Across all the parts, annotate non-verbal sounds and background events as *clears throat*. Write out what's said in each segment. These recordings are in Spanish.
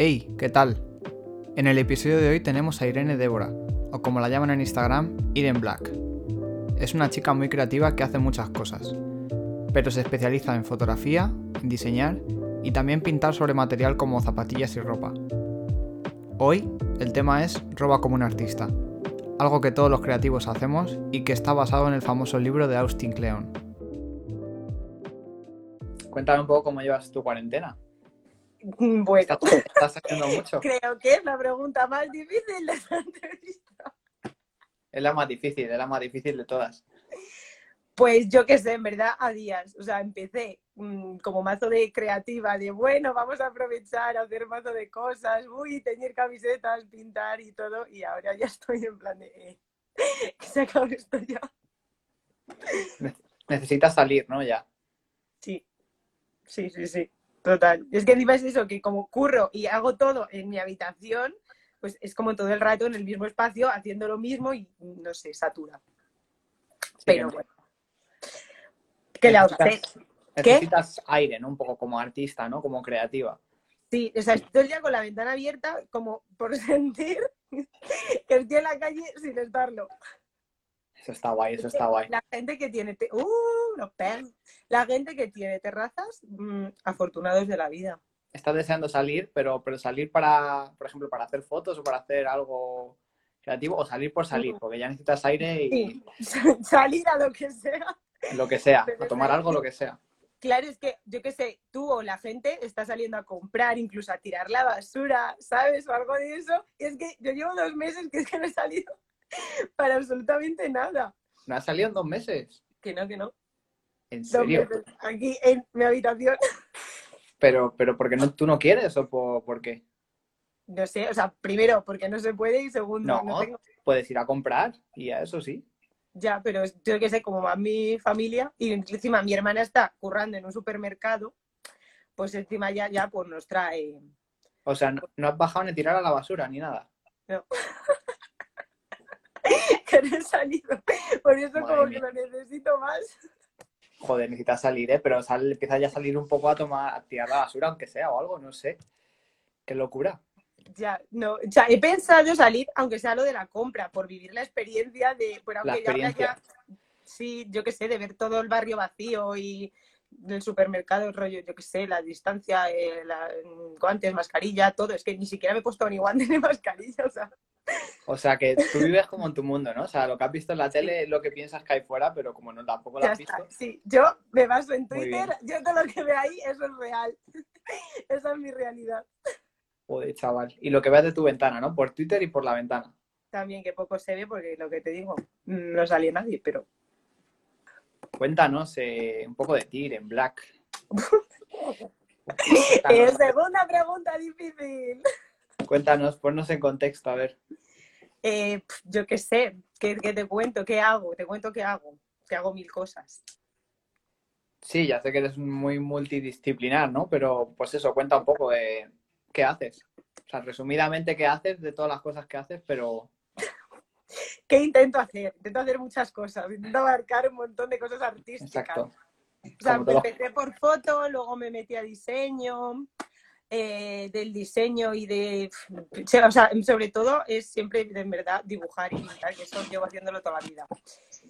Hey, ¿qué tal? En el episodio de hoy tenemos a Irene Débora, o como la llaman en Instagram, Irene Black. Es una chica muy creativa que hace muchas cosas, pero se especializa en fotografía, en diseñar y también pintar sobre material como zapatillas y ropa. Hoy el tema es Roba como un artista, algo que todos los creativos hacemos y que está basado en el famoso libro de Austin Kleon. Cuéntame un poco cómo llevas tu cuarentena. *laughs* Bueno, ¿Estás haciendo mucho? creo que es la pregunta más difícil de esta *laughs* entrevista. Es la más difícil, es la más difícil de todas. Pues yo qué sé, en verdad, a días. O sea, empecé mm, como mazo de creativa, de bueno, vamos a aprovechar, a hacer mazo de cosas, uy, teñir camisetas, pintar y todo. Y ahora ya estoy en plan de eh, *laughs* que se acabe esto ya. Necesitas salir, ¿no? Ya. Sí, sí, sí, sí. Total. Es que encima es eso, que como curro y hago todo en mi habitación, pues es como todo el rato en el mismo espacio haciendo lo mismo y no sé, satura. Pero bueno. ¿Qué le? Necesitas- Necesitas aire, ¿no? Un poco como artista, ¿no? Como creativa. Sí, o sea, estoy ya con la ventana abierta como por *laughs* sentir que estoy en la calle sin estarlo. Eso está guay, eso está guay. La gente que tiene... te- ¡Uh! Los perros. La gente que tiene terrazas, mm, afortunados de la vida. Estás deseando salir, pero, pero salir para, por ejemplo, para hacer fotos o para hacer algo creativo o salir por salir, porque ya necesitas aire y Sí, *laughs* salir a lo que sea. lo que sea, Pero a tomar algo, lo que sea. Claro, es que yo qué sé, tú o la gente está saliendo a comprar, incluso a tirar la basura, ¿sabes? O algo de eso. Y es que yo llevo dos meses que es que no he salido *laughs* para absolutamente nada. ¿No has salido en dos meses? Que no, que no. ¿En Dos serio? meses aquí en mi habitación. *laughs* Pero, pero porque no, tú no quieres o por, por qué? No sé, o sea, primero, porque no se puede y segundo, No, no, tengo. puedes ir a comprar y a eso sí. Ya, pero yo que sé, como va mi familia y encima mi hermana está currando en un supermercado, pues encima ya, ya pues nos trae. O sea, no, no has bajado ni tirar a la basura ni nada. no *laughs* he *laughs* salido. Por eso Madre como mía. que lo necesito más. Joder, necesitas salir, ¿eh? Pero sal, empieza ya a salir un poco a tomar, a tirar la basura, aunque sea o algo, no sé. Qué locura. Ya, no, o sea, he pensado salir, aunque sea lo de la compra, por vivir la experiencia de, La aunque ya ahora experiencia. ya, sí, yo qué sé, de ver todo el barrio vacío y del supermercado, el rollo, yo qué sé, la distancia, eh, la- guantes, mascarilla, todo, es que ni siquiera me he puesto ni guantes *laughs* ni mascarilla, o sea, O sea, que tú vives como en tu mundo, ¿no? O sea, lo que has visto en la tele es lo que piensas que hay fuera, pero como no tampoco lo has visto. Sí, yo me baso en Twitter, yo todo lo que veo ahí, eso es real. *laughs* Esa es mi realidad. Joder, chaval. Y lo que ves de tu ventana, ¿no? Por Twitter y por la ventana. También que poco se ve, porque lo que te digo, mm, no sale nadie, pero Cuéntanos eh, un poco de ti, en Black. *laughs* Cuéntanos, segunda pregunta difícil. Cuéntanos, ponnos en contexto, a ver. Eh, yo qué sé, ¿qué, qué te cuento? ¿Qué hago? Te cuento qué hago. Que hago mil cosas. Sí, ya sé que eres muy multidisciplinar, ¿no? Pero pues eso, cuenta un poco de qué haces. O sea, resumidamente qué haces de todas las cosas que haces, pero *laughs* ¿Qué intento hacer? Intento hacer muchas cosas. Intento abarcar un montón de cosas artísticas. exacto. O sea, todo. empecé por foto, luego me metí a diseño. Eh, del diseño y de. Sobre todo es siempre, en verdad, dibujar y pintar, que eso llevo haciéndolo toda la vida.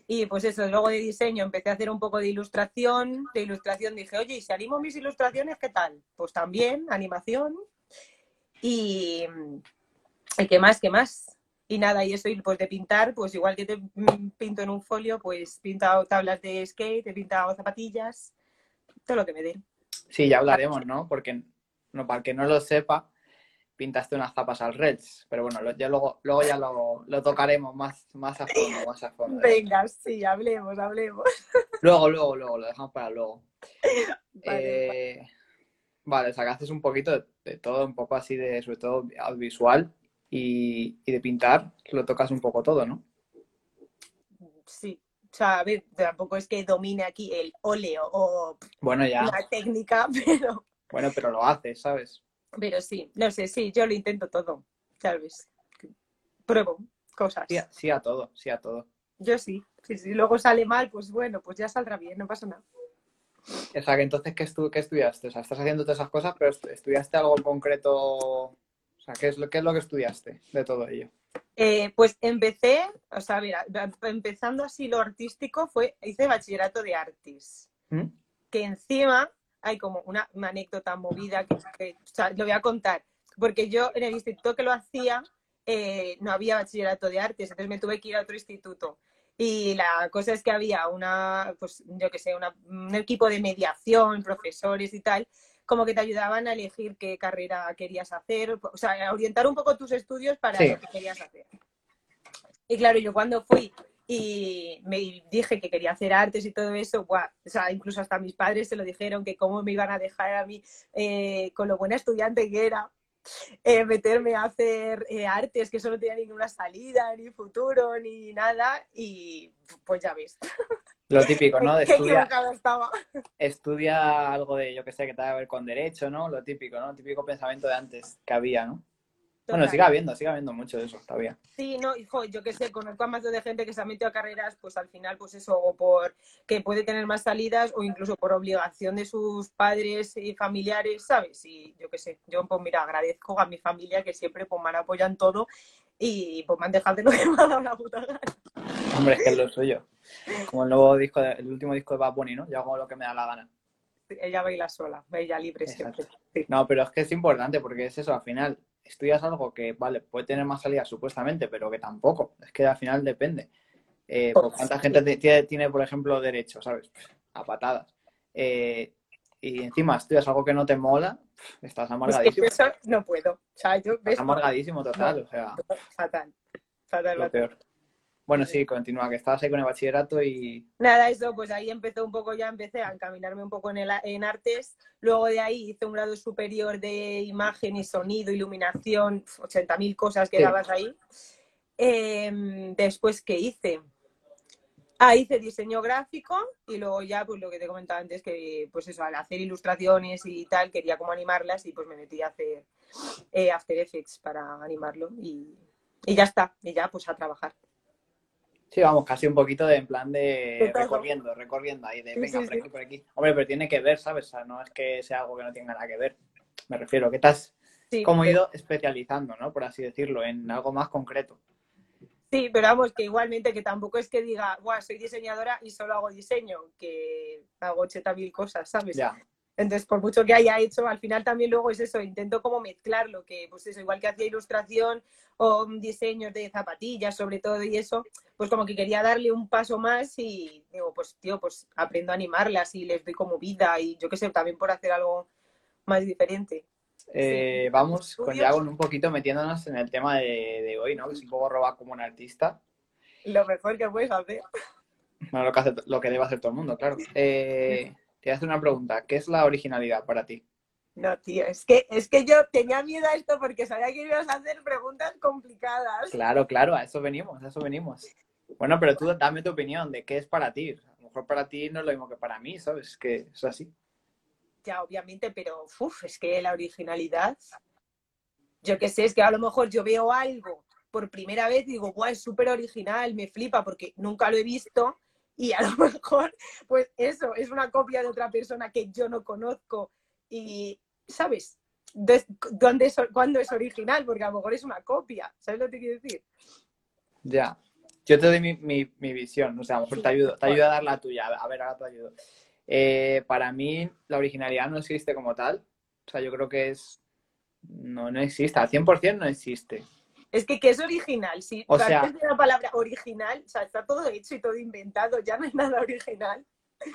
Y pues eso, luego de diseño empecé a hacer un poco de ilustración. De ilustración dije, oye, ¿y si animo mis ilustraciones, qué tal? Pues también, animación. Y. ¿Y qué más? ¿Qué más? Y nada, y eso, pues de pintar, pues igual que te mm, pinto en un folio, pues he pintado tablas de skate, he pintado zapatillas, todo lo que me dé. Sí, ya hablaremos, ¿no? Porque no, para el que no lo sepa, pintaste unas zapas al Reds. Pero bueno, lo- ya luego, luego ya lo, lo tocaremos más, más a fondo, más a fondo. Venga, sí, hablemos, hablemos. Luego, luego, luego, lo dejamos para luego. *laughs* Vale, Eh, vale, o sea, que haces un poquito de, de todo, un poco así de, sobre todo, audiovisual y, y de pintar, lo tocas un poco todo, ¿no? Sí, o sea, a ver, tampoco es que domine aquí el óleo o Bueno, ya, la técnica, *laughs* pero, bueno, pero lo haces, ¿sabes? pero sí, no sé, sí, yo lo intento todo, ¿sabes? Pruebo cosas. Sí, a- sí a todo, sí a todo. Yo sí, sí, si luego sale mal, pues bueno, pues ya saldrá bien, no pasa nada. O sea, que entonces, ¿qué, estu qué estudiaste? O sea, estás haciendo todas esas cosas, pero ¿estudiaste algo en concreto? O sea, ¿qué es lo, qué es lo que estudiaste de todo ello? Eh, pues empecé, o sea, mira, empezando así lo artístico, fue, hice bachillerato de artes. ¿Mm? Que encima hay como una, una anécdota movida que, que o sea, lo voy a contar. Porque yo en el instituto que lo hacía, eh, no había bachillerato de artes, entonces me tuve que ir a otro instituto. Y la cosa es que había una, pues yo que sé, una, un equipo de mediación, profesores y tal, como que te ayudaban a elegir qué carrera querías hacer, o sea, a orientar un poco tus estudios para Sí. lo que querías hacer. Y claro, yo cuando fui y me dije que quería hacer artes y todo eso, o sea, incluso hasta mis padres se lo dijeron que cómo me iban a dejar a mí, eh, con lo buena estudiante que era, eh, meterme a hacer eh, artes que eso no tenía ninguna salida, ni futuro, ni nada, y pues ya ves, Lo típico, ¿no? De *laughs* qué estudia, estaba. estudia algo de, yo que sé, que tenga que ver con derecho, ¿no? Lo típico, ¿no? El típico pensamiento de antes que había, ¿no? Bueno, Total. sigue habiendo, sigue habiendo mucho de eso todavía. Sí, no, hijo, yo qué sé, conozco a más de gente que se ha metido a carreras, pues al final, pues eso, o por que puede tener más salidas, o incluso por obligación de sus padres y familiares, ¿sabes? Y yo qué sé, yo pues mira, agradezco a mi familia que siempre pues me han apoyado en todo y pues me han dejado de que me ha dado la puta gana. Hombre, es que es lo *laughs* suyo. Como el nuevo disco, de- el último disco de Bad Bunny, ¿no? Yo hago lo que me da la gana. Ella baila sola, ella libre siempre. Exacto. Sí. No, pero es que es importante porque es eso, al final estudias algo que, vale, puede tener más salida supuestamente, pero que tampoco. Es que al final depende. Eh, pues, ¿Cuánta gente te- tiene, tiene, por ejemplo, derecho, ¿sabes? A patadas. Eh, y encima estudias algo que no te mola, estás Es que amargadísimo. eso no puedo. O sea, yo ves Estás amargadísimo total, o sea, fatal. Fatal, lo fatal. peor. Bueno, sí, continúa, que estabas ahí con el bachillerato y... Nada, eso, pues ahí empezó un poco, ya empecé a encaminarme un poco en, el, en artes. Luego de ahí hice un grado superior de imagen y sonido, iluminación, 80.000 cosas que Sí. dabas ahí. Em, después, ¿qué hice? Ah, hice diseño gráfico y luego ya, pues lo que te comentaba antes, que pues eso, al hacer ilustraciones y tal, quería como animarlas y pues me metí a hacer eh, After Effects para animarlo y, y ya está, y ya pues a trabajar. Sí, vamos, casi un poquito de en plan de recorriendo, recorriendo ahí, de Sí, venga, sí, por sí. aquí, por aquí. Hombre, pero tiene que ver, ¿sabes? O sea, no es que sea algo que no tenga nada que ver. Me refiero, que Sí, como ido especializando, ¿no? Por así decirlo, en algo más concreto. Sí, pero vamos, que igualmente que tampoco es que diga, Buah, soy diseñadora y solo hago diseño, que hago 80.000 cosas, ¿sabes? Ya, Entonces, por mucho que haya hecho, al final también luego es eso, intento como mezclarlo, que pues eso, igual que hacía ilustración o diseños de zapatillas sobre todo y eso, pues como que quería darle un paso más y digo, pues tío, pues aprendo a animarlas y les doy como vida y yo qué sé, también por hacer algo más diferente. Eh, vamos con, ya un poquito metiéndonos en el tema de, de hoy, ¿no? Que es un poco robar como un artista. Lo mejor que puedes hacer. Bueno, lo que, hace, lo que debe hacer todo el mundo, claro. *laughs* Eh, te voy a hacer una pregunta. ¿Qué es la originalidad para ti? No, tío, es que, es que yo tenía miedo a esto porque sabía que ibas a hacer preguntas complicadas. Claro, claro, a eso venimos, a eso venimos. Bueno, pero tú dame tu opinión de qué es para ti. A lo mejor para ti no es lo mismo que para mí, ¿sabes? Que es así. Ya, obviamente, pero uf, es que la originalidad, yo qué sé, es que a lo mejor yo veo algo por primera vez y digo, guau, es súper original, me flipa porque nunca lo he visto y a lo *laughs* mejor, pues eso, es una copia de otra persona que yo no conozco y, ¿sabes? Entonces, ¿dónde es, ¿Cuándo es original? Porque a lo mejor es una copia, ¿sabes lo que quiero decir? Ya. Yo te doy mi, mi, mi visión, o sea, a lo mejor te ayudo, te ayudo a dar la tuya. A ver, ahora te ayudo. Eh, para mí, la originalidad no existe como tal. O sea, yo creo que es. No, no existe. Al 100% no existe. Es que, ¿qué es original? Si O antes sea- de la palabra original, o sea, está todo hecho y todo inventado, ya no es nada original.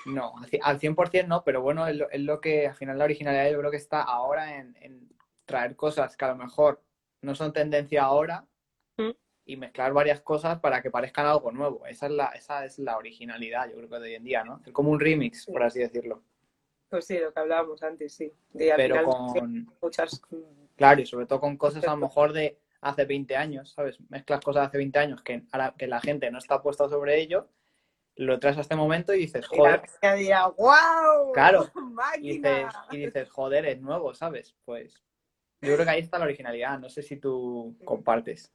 No, al ci- al 100% no, pero bueno, es lo, es lo que al final la originalidad yo creo que está ahora en, en traer cosas que a lo mejor no son tendencia ahora Mm. y mezclar varias cosas para que parezcan algo nuevo. Esa es la, esa es la originalidad, yo creo que de hoy en día, ¿no? Hacer como un remix, por así decirlo. Pues sí, lo que hablábamos antes, sí. De al Pero final, con, muchas claro, y sobre todo con cosas a lo mejor de hace 20 años, ¿sabes? Mezclas cosas de hace 20 años que, ahora que la gente no está puesta sobre ello, lo traes a este momento y dices, y la joder, dirá, ¡wow! Claro. *laughs* y dices, y dices, joder, es nuevo, ¿sabes? Pues yo creo que ahí está la originalidad. No sé si tú compartes.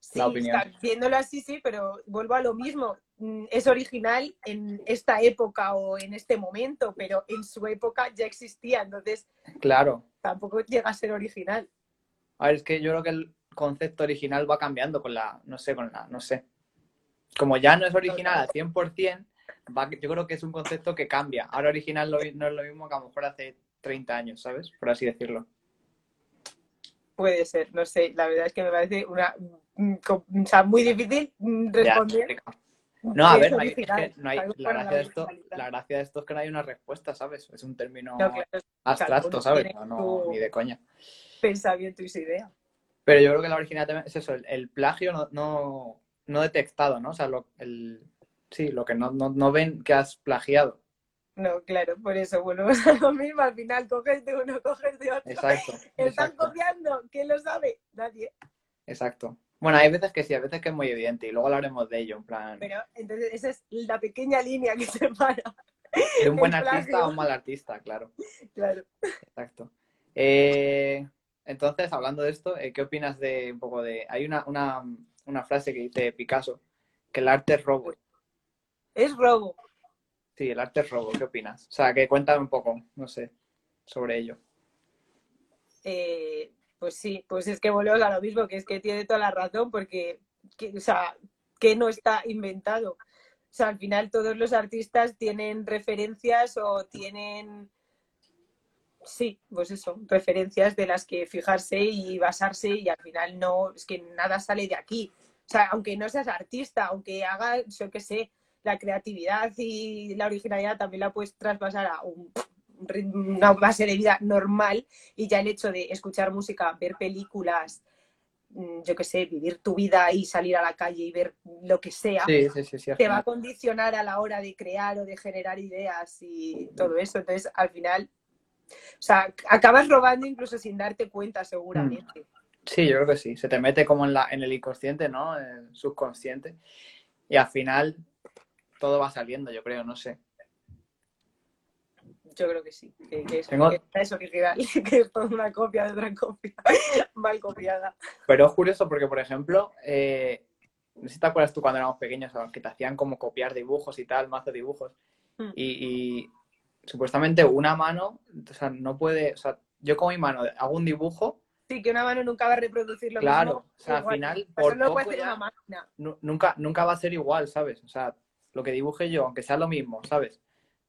Sí, la opinión. está- viéndolo así, sí, pero vuelvo a lo mismo. mm, es original en esta época o en este momento, pero en su época ya existía, entonces Claro. tampoco llega a ser original. A ver, es que yo creo que el concepto original va cambiando con la, no sé, con la, no sé. Como ya no es original al 100%, va, yo creo que es un concepto que cambia. Ahora original lo- no es lo mismo que a lo mejor hace 30 años, ¿sabes? Por así decirlo. Puede ser, no sé, la verdad es que me parece una, mm, o sea, muy difícil mm, Ya, responder. No, a ver, no hay, es original, que no hay- algo la, gracia de esto, la gracia de esto es que no hay una respuesta, ¿sabes? Es un término No, claro, abstracto, ¿sabes? No, no, ni de coña. Pensamiento y su idea. Pero yo creo que la originalidad es eso, el, el plagio no, no, no detectado, ¿no? O sea, lo, el, sí, lo que no, no, no ven que has plagiado. No, claro, por eso volvemos a lo mismo. Al final coges de uno, coges de otro. Exacto, *laughs* ¿Están exacto, copiando? ¿Quién lo sabe? Nadie. exacto. Bueno, hay veces que sí, hay veces que es muy evidente y luego hablaremos de ello, en plan, Pero entonces esa es la pequeña línea que *laughs* separa. de un buen artista plagio. a un mal artista, claro, Claro. exacto. Eh, entonces, hablando de esto, eh, ¿qué opinas de un poco de... Hay una, una, una frase que dice Picasso, que el arte es robo. Es robo. Sí, el arte es robo, ¿qué opinas? O sea, que cuéntame un poco, no sé, sobre ello. Eh, pues sí, pues es que volvemos a lo mismo, que es que tiene toda la razón, porque, que- o sea, que no está inventado. O sea, al final todos los artistas tienen referencias o tienen, sí, pues eso, referencias de las que fijarse y basarse y al final no, es que nada sale de aquí. O sea, aunque no seas artista, aunque hagas, yo qué sé, la creatividad y la originalidad también la puedes traspasar a un- una base de vida normal y ya el hecho de escuchar música, ver películas, mm, yo qué sé, vivir tu vida y salir a la calle y ver lo que sea, Sí, sí, sí, sí. al te va a condicionar a la hora de crear o de generar ideas y todo eso. Entonces, al final, o sea, acabas robando incluso sin darte cuenta, seguramente. Sí, yo creo que sí. Se te mete como en la, en el inconsciente, ¿no? En el subconsciente. Y al final todo va saliendo, yo creo, no sé. Yo creo que sí, que, que Tengo- que es original, *laughs* que es toda una copia de otra copia, *laughs* mal copiada. Pero es curioso porque, por ejemplo, eh, no sé si te acuerdas tú cuando éramos pequeños, que te hacían como copiar dibujos y tal, mazo de dibujos. Mm. Y, y supuestamente una mano, o sea, no puede, o sea, yo con mi mano hago un dibujo, Sí, que una mano nunca va a reproducir lo Claro, mismo. o sea, al final, por no puede poco hacer ya- una nunca, nunca va a ser igual, ¿sabes? O sea, lo que dibuje yo, aunque sea lo mismo, ¿sabes?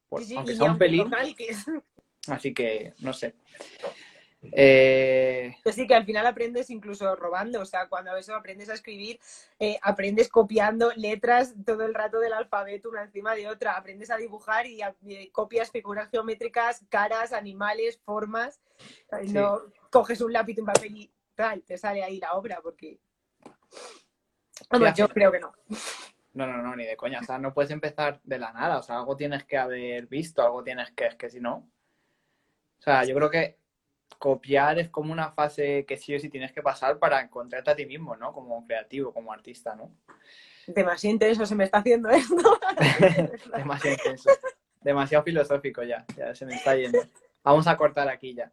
Por- Sí, sí, aunque sea un pelín, así que, no sé. Eh, Pues sí, que al final aprendes incluso robando, o sea, cuando eso aprendes a escribir, eh, aprendes copiando letras todo el rato del alfabeto una encima de otra, aprendes a dibujar y, a- y copias figuras geométricas, caras, animales, formas. Sí. no coges un lápiz, un papel y tal, te sale ahí la obra, porque... Sí, yo creo que no. No, no, no, ni de coña. O sea, no puedes empezar de la nada. O sea, algo tienes que haber visto, algo tienes que, es que si no. O sea, yo creo que copiar es como una fase que sí o sí tienes que pasar para encontrarte a ti mismo, ¿no? Como creativo, como artista, ¿no? Demasiado intenso se me está haciendo esto. *laughs* Demasiado intenso. Demasiado filosófico ya. Ya se me está yendo. Vamos a cortar aquí ya.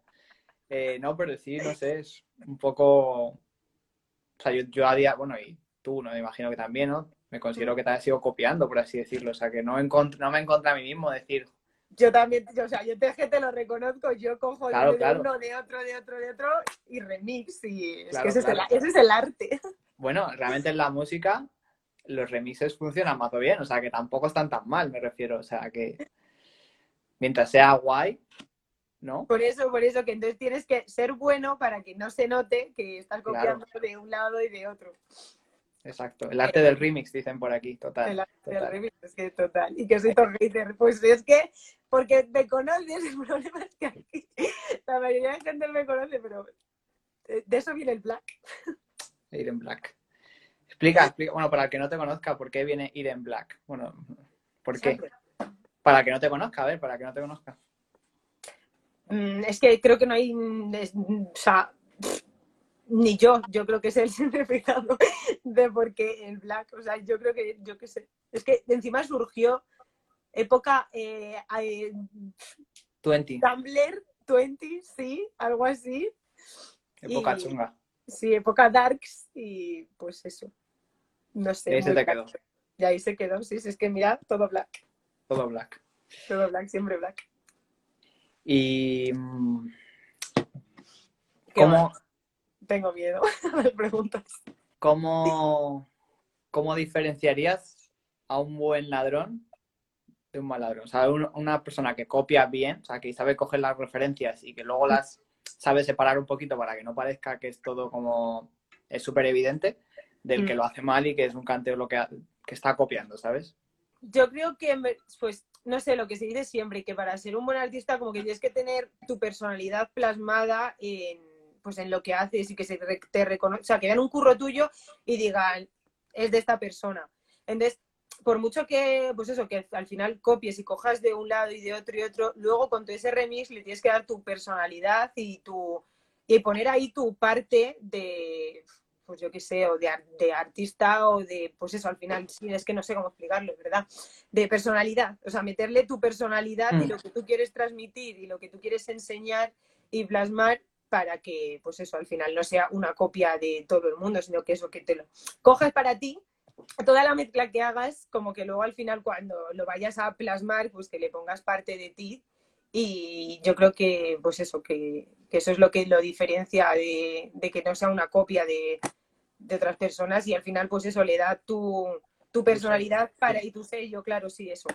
Eh, no, pero sí, no sé, es un poco. O sea, yo, yo a día, bueno, y tú, no me imagino que también, ¿no? Me considero que te has ido copiando, por así decirlo. O sea, que no, no me encontré a mí mismo decir, Yo también, yo, o sea, yo te, que te lo reconozco, yo cojo Claro, de claro. uno, de otro, de otro, de otro y remix y es Claro, que ese, es el, ese es el arte. bueno, realmente en la música los remixes funcionan más o bien, o sea, que tampoco están tan mal, me refiero. O sea, que mientras sea guay, ¿no? Por eso, por eso que entonces tienes que ser bueno para que no se note que estás copiando de un lado y de otro. Exacto. El arte del remix, dicen por aquí, total. El arte del remix, es que total. Y que soy todo hater. Pues es que, porque me conoces, *laughs* el problema es que aquí la mayoría de gente me conoce, pero de de eso viene el black. Ir en Black. Explica, explica, bueno, para el que no te conozca, ¿por qué viene Ir en Black? Bueno, ¿por qué? Para el que no te conozca, a ver, para el que no te conozca. Mm, Es que creo que no hay, es- o sea, ni yo, yo creo que es el *laughs* significado de por qué el black, o sea, yo creo que, yo qué sé, es que encima surgió época eh, eh, 20, Tumblr 20, sí, algo así, época y- chunga. sí, época darks y pues eso, no sé. Y ahí se te quedó. Y ahí se quedó, sí, sí, es que mira, todo black. Todo black. Todo black, siempre black. Y. mm, ¿Qué ¿Cómo, más? Tengo miedo *laughs* a las preguntas. cómo, cómo diferenciarías a un buen ladrón de un mal ladrón? O sea, un- una persona que copia bien, o sea, que sabe coger las referencias y que luego las sabe separar un poquito para que no parezca que es todo como. es súper evidente, del que Mm. lo hace mal y que es un canteo lo que, ha- que está copiando, ¿sabes? Yo creo que, pues, no sé, lo que se dice siempre, que para ser un buen artista como que tienes que tener tu personalidad plasmada en, pues, en lo que haces y que se re- te reconozcan, o sea, que vean un curro tuyo y digan, es de esta persona. Entonces, por mucho que, pues eso, que al final copies y cojas de un lado y de otro y otro, luego con todo ese remix le tienes que dar tu personalidad y tu y poner ahí tu parte de, pues yo qué sé, o de, de artista o de, pues eso, al final, sí, es que no sé cómo explicarlo, ¿verdad? De personalidad, o sea, meterle tu personalidad y Mm. lo que tú quieres transmitir y lo que tú quieres enseñar y plasmar para que, pues eso, al final no sea una copia de todo el mundo, sino que eso, que te lo cojas para ti, toda la mezcla que hagas, como que luego al final cuando lo vayas a plasmar, pues que le pongas parte de ti. Y yo creo que, pues eso, que, que eso es lo que lo diferencia de, de que no sea una copia de, de otras personas. Y al final, pues eso, le da tu, tu personalidad para, y tu sello, claro, sí, eso,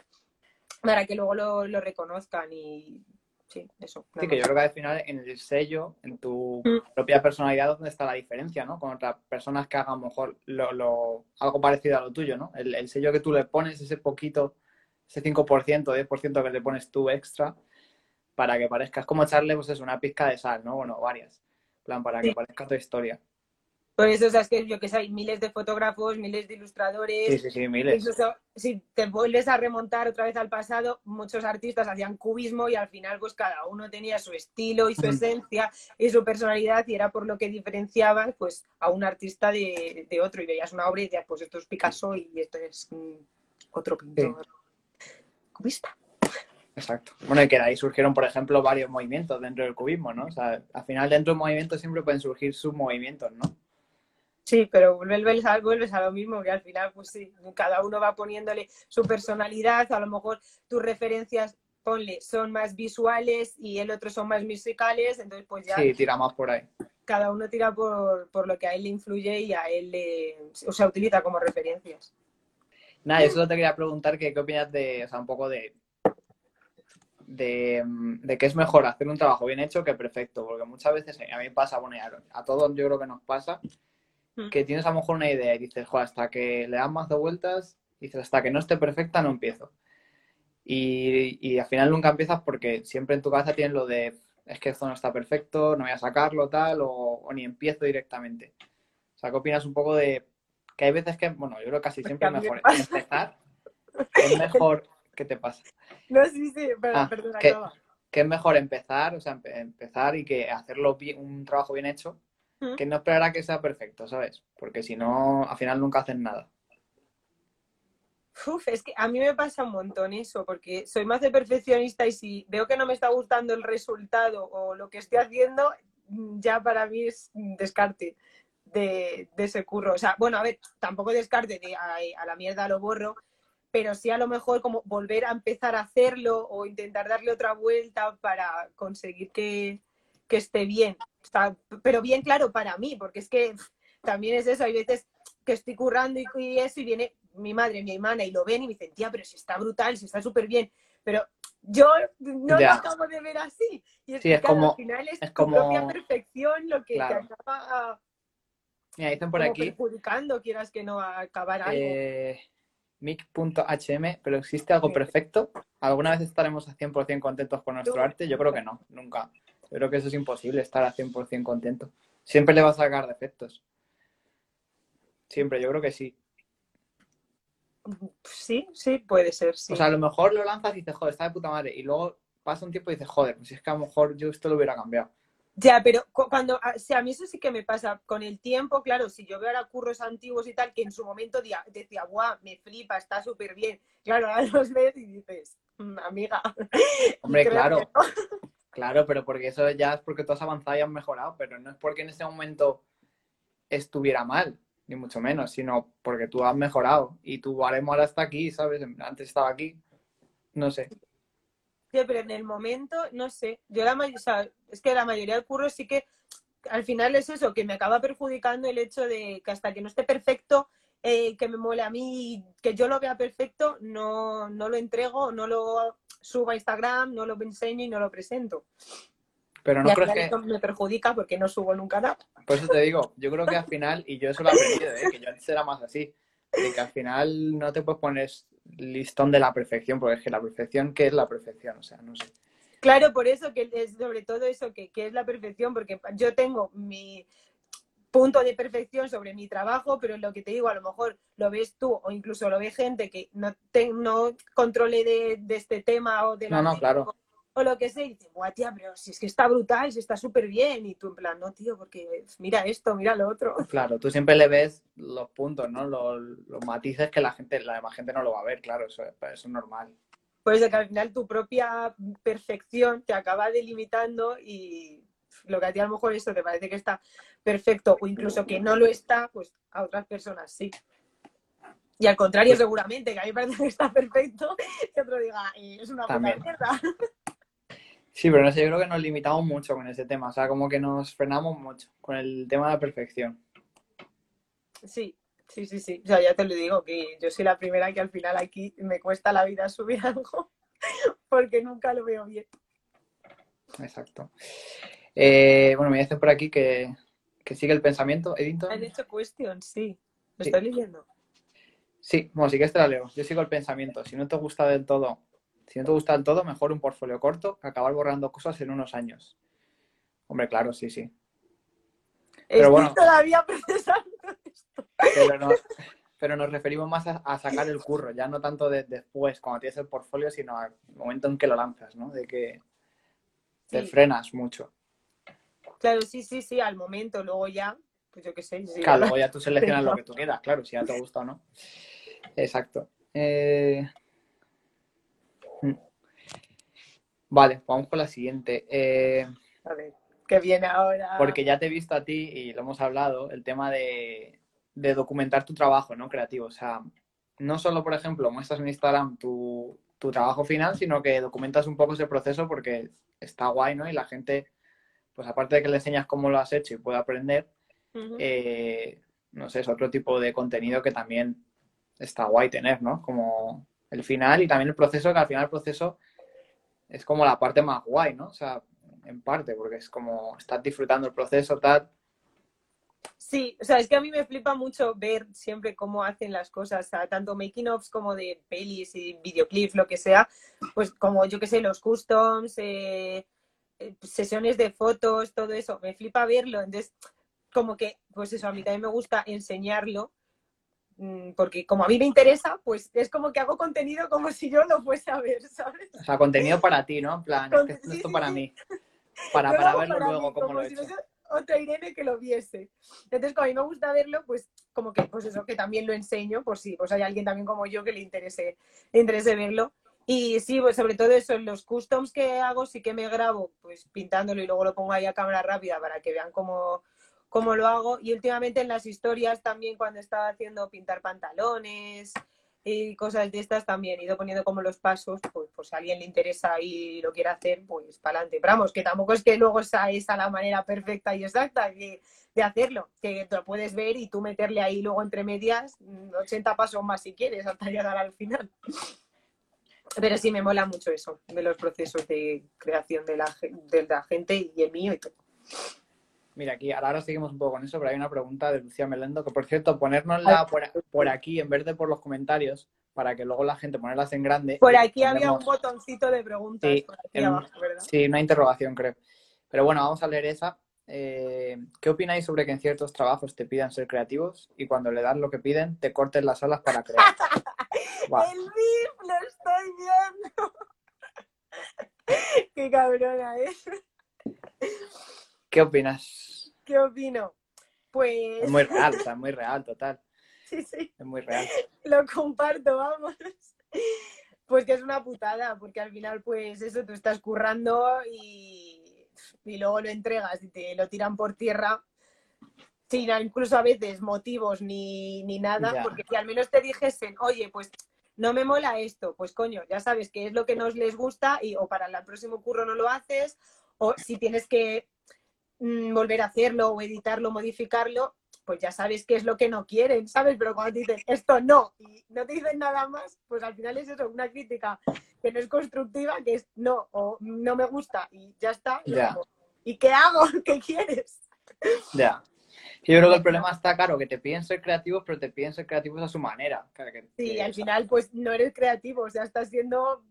para que luego lo, lo reconozcan y sí, eso. Sí, que yo creo que al final en el sello, en tu Mm. propia personalidad, donde está la diferencia, ¿no? Con otras personas que hagan a lo mejor lo, lo- algo parecido a lo tuyo, ¿no? El, el sello que tú le pones, ese poquito, ese 5%, 10% que le pones tú extra, para que parezca, es como echarle, pues eso, una pizca de sal, ¿no? Bueno, varias. En plan, para que parezca tu historia. Por eso, o sea, es que yo que sé, hay miles de fotógrafos, miles de ilustradores, Sí, sí, sí, miles. Incluso si te vuelves a remontar otra vez al pasado, muchos artistas hacían cubismo y al final pues cada uno tenía su estilo y su Ujú. esencia y su personalidad y era por lo que diferenciaban pues a un artista de, de otro y veías una obra y decías pues esto es Picasso y esto es mm, otro pintor cubista. Exacto. Bueno, y que de ahí surgieron, por ejemplo, varios movimientos dentro del cubismo, ¿no? O sea, al final dentro del movimiento siempre pueden surgir submovimientos, ¿no? Sí, pero vuelves a, vuelves a lo mismo, que al final, pues sí, cada uno va poniéndole su personalidad, a lo mejor tus referencias, ponle, son más visuales y el otro son más musicales, entonces pues ya Sí, tira más por ahí. cada uno tira por, por lo que a él le influye y a él le, o sea, utiliza como referencias. Nada, yo solo te quería preguntar que qué opinas de, o sea, un poco de, de, de que es mejor hacer un trabajo bien hecho que perfecto, porque muchas veces a mí me pasa, bueno, a, a todos yo creo que nos pasa, Mm. que tienes a lo mejor una idea y dices, hasta que le das más de vueltas, dices, hasta que no esté perfecta no empiezo. Y, y al final nunca empiezas porque siempre en tu cabeza tienes lo de, es que esto no está perfecto, no voy a sacarlo, tal, o, o ni empiezo directamente. O sea, ¿qué opinas un poco de que hay veces que, bueno, yo creo que casi Porque siempre es me mejor pasa. empezar, es mejor, ¿qué te pasa? *laughs* No, sí, sí, pero, Ah, perdona, acaba. Que es mejor empezar, o sea, empe- empezar y que hacerlo bien, un trabajo bien hecho. Que no esperar a que sea perfecto, ¿sabes? Porque si no, al final nunca hacen nada. Uf, es que a mí me pasa un montón eso, porque soy más de perfeccionista y si veo que no me está gustando el resultado o lo que estoy haciendo, ya para mí es descarte de, de ese curro. O sea, bueno, a ver, tampoco descarte de a, a la mierda lo borro, pero sí a lo mejor como volver a empezar a hacerlo o intentar darle otra vuelta para conseguir que, que esté bien. Está- pero bien claro para mí, porque es que también es eso, hay veces que estoy currando y, y eso y viene mi madre, mi hermana y lo ven y me dicen, tía, pero si está brutal, si está súper bien, pero yo no Ya. lo acabo de ver así. Y es Sí, que, es claro, como- al final es, es tu como- propia perfección lo que Claro. te acaba Mira, dicen por como aquí, perjudicando, quieras que no, a acabar algo. eh, mic.hm, pero ¿existe algo perfecto? ¿Alguna vez estaremos a 100% contentos con nuestro Tú- arte? Yo creo que no, nunca. Yo creo que eso es imposible, estar a 100% contento. Siempre le vas a sacar defectos. Siempre, yo creo que sí. Sí, sí, puede ser, sí. O sea, a lo mejor lo lanzas y dices, joder, está de puta madre. Y luego pasa un tiempo y dices, joder, pues es que a lo mejor yo esto lo hubiera cambiado. Ya, pero cu- cuando, o sea, a mí eso sí que me pasa con el tiempo, claro, si yo veo ahora curros antiguos y tal, que en su momento decía, guau, me flipa, está súper bien. Claro, ahora *laughs* los ves y dices, "Mm, amiga. Hombre, *laughs* claro. que no". *laughs* Claro, pero porque eso ya es porque tú has avanzado y has mejorado, pero no es porque en ese momento estuviera mal. ni mucho menos, sino porque tú has mejorado y tu baremo ahora está aquí, ¿sabes? Antes estaba aquí, no sé. Sí, pero en el momento, no sé, yo la o sea, es que la mayoría del curro sí que al final es eso, que me acaba perjudicando el hecho de que hasta que no esté perfecto, eh, que me mole a mí, que yo lo vea perfecto, no, no lo entrego, no lo subo a Instagram, no lo enseño y no lo presento. Pero no creo que... me perjudica porque no subo nunca nada. Por eso te digo, yo creo que al final, y yo eso lo he aprendido, ¿eh? que yo antes era más así, de que al final no te puedes poner listón de la perfección, porque es que la perfección, ¿qué es la perfección? O sea, no sé. Claro, por eso que es sobre todo eso, que, que es la perfección, porque yo tengo mi punto de perfección sobre mi trabajo, pero lo que te digo, a lo mejor lo ves tú o incluso lo ve gente que no, te, no controle de, este tema o de no, no, claro. o lo que sea, y dice, guau, tía, pero si es que está brutal, si está súper bien, y tú en plan, no, tío, porque mira esto, mira lo otro. *laughs* Claro, tú siempre le ves los puntos, ¿no? Los, matices que la gente, la demás gente no lo va a ver, claro, eso, eso es normal. Pues de que al final tu propia perfección te acaba delimitando y lo que a ti a lo mejor eso te parece que está perfecto o incluso que no lo está, pues a otras personas sí. Y al contrario, pues seguramente, que a mí me parece que está perfecto, que otro diga, eh, es una puta mierda. Sí, pero no sé, yo creo que nos limitamos mucho con ese tema, o sea, como que nos frenamos mucho con el tema de la perfección. Sí, sí, sí, sí. O sea, ya te lo digo, que yo soy la primera que al final aquí me cuesta la vida subir *laughs* algo porque nunca lo veo bien. Exacto. Eh, bueno, me dicen por aquí que, sigue el pensamiento, Edinton. Han hecho cuestión, sí. ¿Lo estoy leyendo? Sí, bueno, sí que te la leo. Yo sigo el pensamiento. Si no te gusta del todo, si no te gusta del todo, mejor un portfolio corto que acabar borrando cosas en unos años. Hombre, claro, sí, sí. Pero bueno, todavía *laughs* procesando esto. Pero, nos referimos más a, sacar el curro, ya no tanto de, después, cuando tienes el portfolio, sino al momento en que lo lanzas, ¿no? De que te frenas mucho. Claro, sí, sí, sí, al momento, luego ya, pues yo qué sé. claro, luego ya tú seleccionas lo que tú *laughs* quieras, claro, si ya te gusta o no. Exacto. Eh, mm. Vale, vamos con la siguiente. Eh, a ver, ¿qué viene ahora? Porque ya te he visto a ti y lo hemos hablado, el tema de, de documentar tu trabajo, ¿no? Creativo. O sea, no solo, por ejemplo, muestras en Instagram tu, tu trabajo final, sino que documentas un poco ese proceso porque está guay, ¿no? Y la gente pues aparte de que le enseñas cómo lo has hecho y puede aprender, eh, no sé, es otro tipo de contenido que también está guay tener, ¿no? Como el final y también el proceso, que al final el proceso es como la parte más guay, ¿no? O sea, en parte, porque es como estás disfrutando el proceso, tal. Sí, o sea, es que a mí me flipa mucho ver siempre cómo hacen las cosas, tanto making ofs como de pelis y videoclips, lo que sea, pues como yo que sé, los customs, eh, sesiones de fotos, todo eso, me flipa verlo. Entonces, como que, pues eso, a mí también me gusta enseñarlo, mm, porque como a mí me interesa, pues es como que hago contenido como si yo lo fuese a ver, ¿sabes? O sea, contenido para ti, ¿no? En plan, esto para mí. Para, para verlo luego como, lo he hecho. otra Irene que lo viese. Entonces, como a mí me gusta verlo, pues como que, pues eso, que también lo enseño, por si pues hay alguien también como yo que le interese, le interese verlo. Y sí, pues sobre todo eso, en los customs que hago sí que me grabo pues pintándolo y luego lo pongo ahí a cámara rápida para que vean cómo, cómo lo hago. Y últimamente en las historias también cuando estaba haciendo pintar pantalones y cosas de estas también he ido poniendo como los pasos, pues, pues si a alguien le interesa y lo quiere hacer, pues para adelante. Pero vamos, que tampoco es que luego esa es la manera perfecta y exacta de, de hacerlo, que te lo puedes ver y tú meterle ahí luego entre medias 80 pasos más si quieres hasta llegar al final. Pero sí me mola mucho eso, de los procesos de creación de la, de la gente y el mío y todo. Mira, aquí ahora seguimos un poco con eso, pero hay una pregunta de Lucía Melendo, que por cierto, ponérnosla por, por aquí en vez de por los comentarios, para que luego la gente ponerlas en grande. Por aquí había un botoncito de preguntas. Sí, por aquí abajo, ¿verdad? sí, una interrogación, creo. Pero bueno, vamos a leer esa. Eh, ¿Qué opináis sobre que en ciertos trabajos te pidan ser creativos y cuando le das lo que piden te cortes las alas para crear? *laughs* El Lo estoy viendo. *laughs* Qué cabrona es. ¿Qué opinas? ¿Qué opino? Pues. Es muy real, sea, muy real, total. *laughs* Sí, sí. Es muy real. Lo comparto, vamos. Pues que es una putada, porque al final, pues eso, tú estás currando y, y luego lo entregas y te lo tiran por tierra sin incluso a veces motivos ni, ni nada, Ya. porque si al menos te dijesen, oye, pues no me mola esto, pues coño, ya sabes qué es lo que nos les gusta y o para el próximo curro no lo haces, o si tienes que mm, volver a hacerlo o editarlo, modificarlo, pues ya sabes qué es lo que no quieren, ¿sabes? Pero cuando te dicen esto no y no te dicen nada más, pues al final es eso, una crítica que no es constructiva, que es no o no me gusta y ya está. ¿Y qué hago? *laughs* ¿Qué quieres? Ya. Yo creo que el problema está, claro, que te piden ser creativos, pero te piden ser creativos a su manera. Claro, que- Sí, que, al final pues no eres creativo, o sea, estás siendo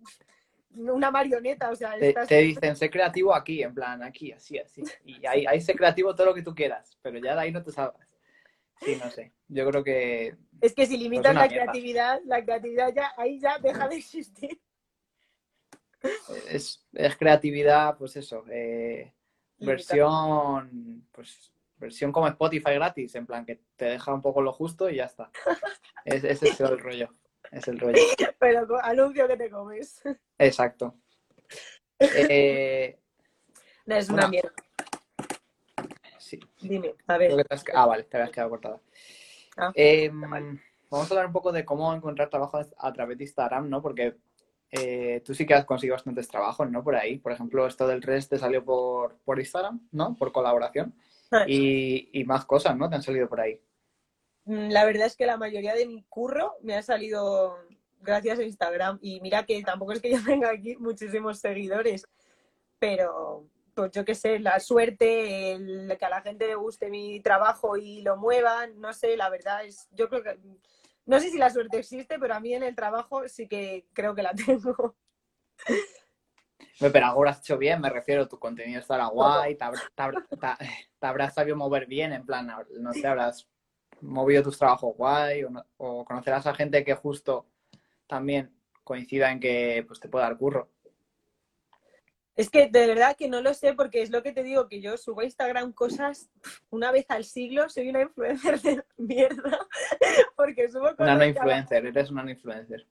una marioneta, o sea, Te, estás... te dicen, sé creativo aquí, en plan, aquí, así, así. Y *laughs* ahí, ahí sé creativo todo lo que tú quieras, pero ya de ahí no te salgas. Sí, no sé. Yo creo que Es que si limitas una la mierda. creatividad, la creatividad ya ahí ya deja de existir. es, es creatividad, pues eso, eh, versión, pues versión como Spotify gratis, en plan que te deja un poco lo justo y ya está. *laughs* Es, ese es el rollo. Es el rollo. Pero anuncio que te comes. Exacto. Eh, No, es Una- una mierda. sí, Dime, a ver. has- Ah, vale, te habías quedado cortada. Ah, Eh, vale. Vamos a hablar un poco de cómo encontrar trabajo a través de Instagram, ¿no? Porque eh, tú sí que has conseguido bastantes trabajos, ¿no? Por ahí. Por ejemplo, esto del RES te salió por, por Instagram, ¿no? Por colaboración. *laughs* Y, y más cosas, ¿no? Te han salido por ahí. Mm, La verdad es que la mayoría de mi curro me ha salido gracias a Instagram. Y mira que tampoco es que yo *laughs* tenga aquí muchísimos seguidores, pero pues yo qué sé, la suerte, el que a la gente le guste mi trabajo y lo muevan, no sé, la verdad es, yo creo que, no sé si la suerte existe, pero a mí en el trabajo sí que creo que la *laughs* tengo. Pero algo habrás hecho bien, me refiero, tu contenido estará guay, te, habrá- te habrá- te- te habrás sabido mover bien, en plan, no sé, habrás movido tus trabajos guay, o, no- o conocerás a gente que justo también coincida en que pues te pueda dar curro. Es que de verdad que no lo sé porque es lo que te digo, que yo subo a Instagram cosas una vez al siglo, soy una influencer de mierda, *laughs* porque subo cosas Una no influencer, eres una no influencer.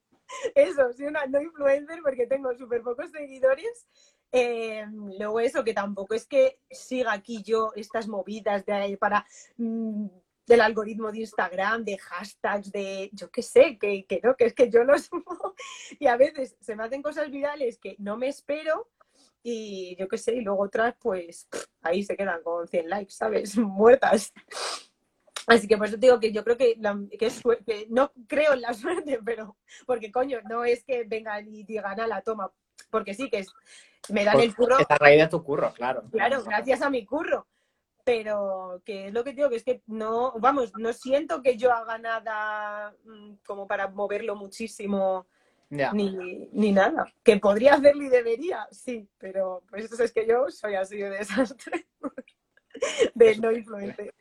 Eso, soy una no influencer porque tengo súper pocos seguidores. Eh, luego eso, que tampoco es que siga aquí yo estas movidas de, para mm, del algoritmo de Instagram, de hashtags, de yo qué sé, que, que no, que es que yo lo *laughs* subo y a veces se me hacen cosas virales que no me espero y yo qué sé, y luego otras pues ahí se quedan con 100 likes, ¿sabes? *laughs* Muertas. Así que por eso digo que yo creo que, la- que, que no creo en la suerte, *laughs* pero porque coño, no es que vengan y digan a la toma, porque sí que es, me dan el curro, Es a raíz de tu curro, claro. claro, gracias a mi curro. Pero que es lo que digo, que es que no, vamos, no siento que yo haga nada mm, como para moverlo muchísimo Ya. ni, ni nada. Que podría hacerlo y debería, sí, pero pues eso es que yo soy así de desastre. *laughs* *laughs* De no influencer.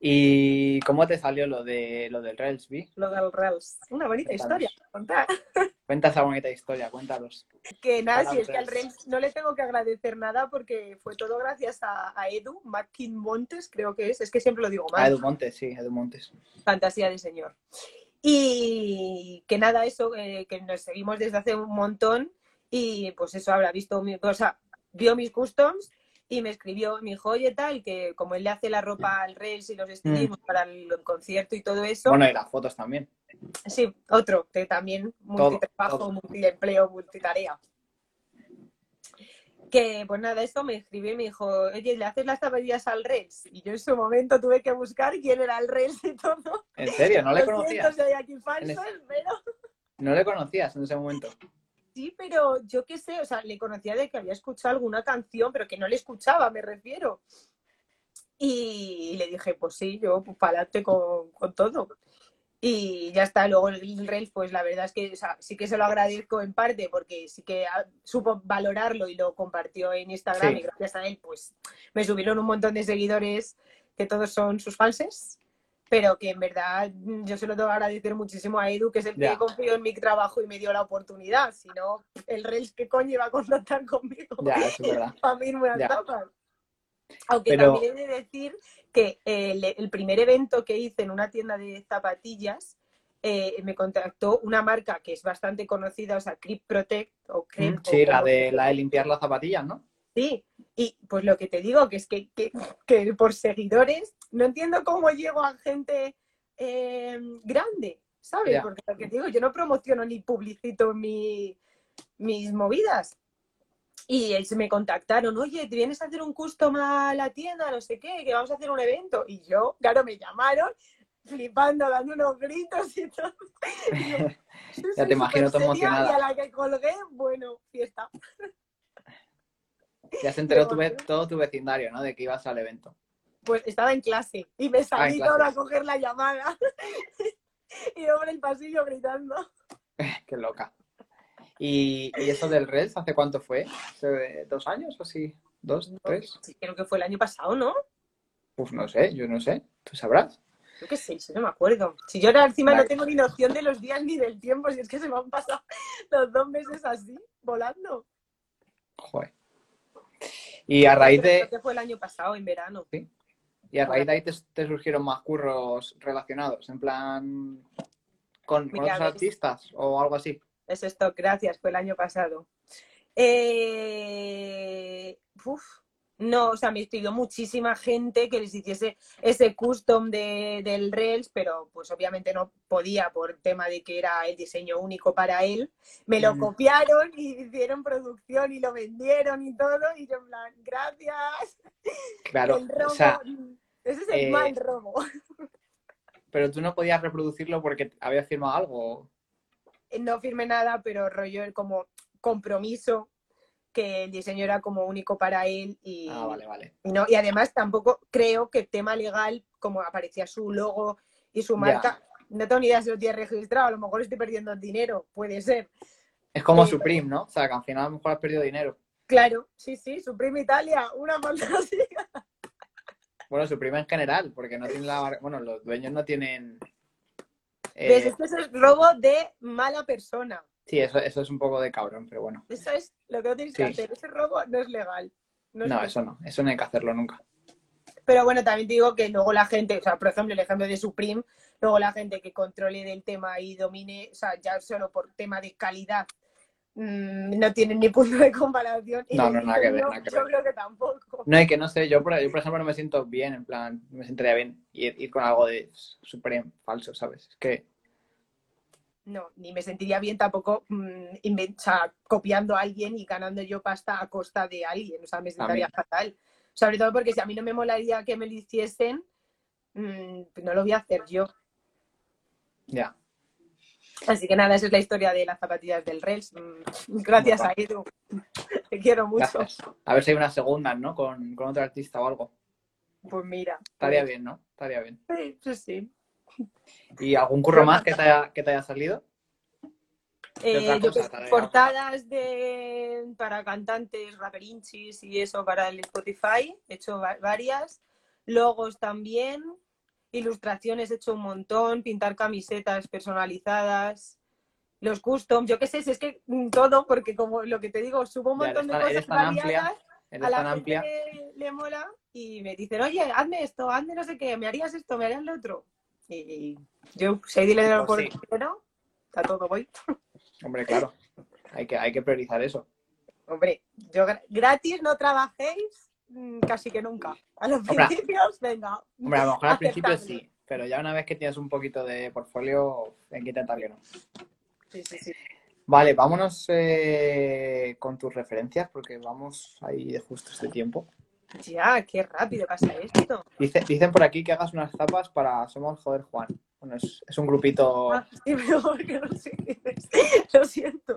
¿Y cómo te salió lo de lo del Railsby? Lo del Reels. Una bonita historia. Contar. *laughs* Cuenta esa bonita historia, cuéntanos. Que nada, si es que al. Reels no le tengo que agradecer nada porque fue todo gracias a, a Edu, Mackin Montes, creo que es. Es que siempre lo digo A mal. Edu Montes, sí, Edu Montes. Fantasía de señor. Y que nada, eso, eh, que nos seguimos desde hace un montón y pues eso habrá visto, mi, o sea, vio mis customs y me escribió, me dijo, oye tal, que como él le hace la ropa al Reels y los estilismos para el, concierto y todo eso, Bueno, y las fotos también. sí, otro, que también multitrabajo, todo. multiempleo, multitarea. Que pues nada, esto me escribió y me dijo, oye, ¿le haces las zapatillas al Reels? Y yo en su momento tuve que buscar quién era el Reels y todo. ¿En serio? ¿No le siento conocías? aquí ese- pero ¿No le conocías en ese momento? Sí, pero yo qué sé, o sea, le conocía de que había escuchado alguna canción, pero que no le escuchaba, me refiero. Y le dije, pues sí, yo pues para adelante con, con todo. Y ya está, luego el Reels, pues la verdad es que o sea, sí que se lo agradezco en parte porque sí que ah, supo valorarlo y lo compartió en Instagram Sí. y gracias a él pues me subieron un montón de seguidores que todos son sus fanses, pero que en verdad mm, yo se lo tengo que agradecer muchísimo a Edu, que es el que confió en mi trabajo y me dio la oportunidad, si no, el Reels que coño iba a contactar conmigo eso es *laughs* para mí unas Ya. tapas. Aunque Pero- también he de decir que el, el primer evento que hice en una tienda de zapatillas eh, me contactó una marca que es bastante conocida, o sea, Crip Protect o Crep. Mm, Sí, o la de, la de limpiar las zapatillas, ¿no? Sí, y pues lo que te digo, que es que, que, que por seguidores no entiendo cómo llego a gente eh, grande, ¿sabes? Porque lo que te digo, yo no promociono ni publicito mi- mis movidas. Y se me contactaron, oye, ¿te vienes a hacer un custom a la tienda? No sé qué, que vamos a hacer un evento. Y yo, claro, me llamaron flipando, dando unos gritos y todo. Y yo, *laughs* Ya te imagino todo emocionada. Y a la que colgué, bueno, fiesta. Ya se enteró tu todo tu vecindario, ¿no? De que ibas al evento. Pues estaba en clase y me salí clase. toda a coger la llamada. *laughs* y yo por el pasillo gritando. *laughs* Qué loca. ¿Y, y eso del Rels, hace cuánto fue? ¿Hace ¿Dos años o así? ¿Dos? ¿Tres? Sí, creo que fue el año pasado, ¿no? Pues no sé, yo no sé. ¿Tú sabrás? Yo qué sé, si no me acuerdo. Si yo ahora encima Vale. no tengo ni noción de los días ni del tiempo, si es que se me han pasado *laughs* los dos meses así, volando. Joder. Y a raíz Creo de, que fue el año pasado, en verano. y a raíz de ahí te, te surgieron más curros relacionados, en plan con, otros artistas o algo así. Es esto, gracias, fue el año pasado. Eh, uf, no, o sea, me escribió muchísima gente que les hiciese ese custom de, del Rails, pero pues obviamente no podía por tema de que era el diseño único para él. Me lo Mm. copiaron y hicieron producción y lo vendieron y todo, y yo en plan, gracias. Claro, el robo, o sea, ese es el eh, mal robo. pero tú no podías reproducirlo porque habías firmado algo. no firmé nada, pero rollo el como compromiso que el diseño era como único para él y, Ah, vale, vale. y no y además tampoco creo que tema legal como aparecía su logo y su marca no tengo ni idea si lo tiene registrado a lo mejor estoy perdiendo dinero puede ser Es como Sí. Supreme, ¿no? O sea, que al final a lo mejor has perdido dinero. claro sí sí Supreme Italia una fantasía Bueno, Supreme en general, porque no tienen la... Bueno, los dueños no tienen... eh, ¿Ves? es que eso es robo de mala persona Sí, eso, eso es un poco de cabrón, pero bueno. eso es lo que no tienes que hacer ese robo no es legal No es No, legal. eso no. Eso no hay que hacerlo nunca. Pero bueno, también te digo que luego la gente, o sea, por ejemplo, el ejemplo de Supreme, luego la gente que controle del tema y domine, o sea, ya solo por tema de calidad, mm, no tienen ni punto de comparación. No, no, nada que ver, diseño, nada que Yo ver. creo que tampoco. No, y que no sé, yo por, yo por ejemplo no me siento bien, en plan, me sentiría bien ir, ir con algo de Supreme falso, ¿sabes? Es que, No, ni me sentiría bien tampoco mm, copiando a alguien y ganando yo pasta a costa de alguien. O sea, me sentiría También. fatal. Sobre todo porque si a mí no me molaría que me lo hiciesen, mm, pues no lo voy a hacer yo. ya. Así que nada, esa es la historia de las zapatillas del Rails. Mm, Gracias a Edu. Te quiero mucho. Gracias. A ver si hay una segunda, ¿no? Con, con otro artista o algo. Pues mira. Estaría bien, ¿no? Estaría bien. Sí, sí, sí. ¿Y algún curro más que te haya, que te haya salido? ¿Qué Eh, yo cosa portadas de para cantantes, raperinchis y eso para el Spotify. He hecho va- varias. Logos también. Ilustraciones he hecho un montón. Pintar camisetas personalizadas. Los custom, yo qué sé, si es que mm, todo, porque como lo que te digo, subo un Ya, montón de eres tan- cosas amplia, variadas. Eres a la gente amplia. le, le mola y me dicen, oye, hazme esto, hazme no sé qué, me harías esto, me harías lo otro. Y yo, si hay dinero Pues por sí. dinero, está todo voy. *laughs* Hombre, claro. Hay que, hay que priorizar eso. Hombre, yo gra- gratis no trabajéis mm, casi que nunca. A los Hombre. principios, venga. Hombre, a lo mejor al principio sí, pero ya una vez que tienes un poquito de portfolio, hay que intentar que no. Sí, sí, sí. Vale, vámonos eh, con tus referencias, porque vamos ahí de justo este tiempo. Ya, qué rápido pasa esto. Dice- dicen por aquí que hagas unas zapas para Somos Joder Juan. Bueno, es, es un grupito, Ah, sí, *laughs* mejor que no sé. Lo siento.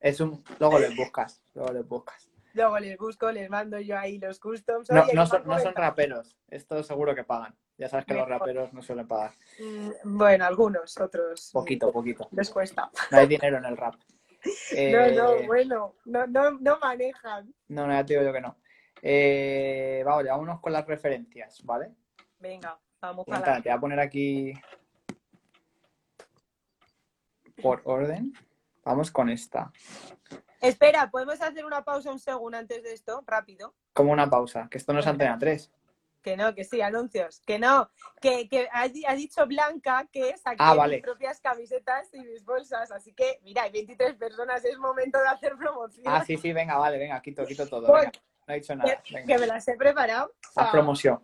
es un... Luego les buscas, luego les buscas. Luego les busco, les mando yo ahí los customs. No, Oye, no son, no son raperos, esto seguro que pagan. Ya sabes que los raperos no suelen pagar. Mm, Bueno, algunos, otros. Poquito, poquito. Les cuesta. No hay dinero en el rap. *laughs* No, no, Eh, bueno, no, no, no manejan. No, no, ya te digo yo que no. Eh, vamos, vámonos con las referencias, ¿vale? Venga, vamos para te voy a poner aquí por orden. Vamos con esta. Espera, ¿podemos hacer una pausa un segundo antes de esto? Rápido. Como una pausa, que esto no es Antena 3. Que no, que sí, anuncios. Que no, que, que ha, di- ha dicho Blanca que saqué Ah, vale. mis propias camisetas y mis bolsas. Así que, mira, hay 23 personas, es momento de hacer promoción. Ah, sí, sí, venga, vale, venga, quito, quito todo. No he dicho nada. que, venga. que me las he preparado. O sea, promoción.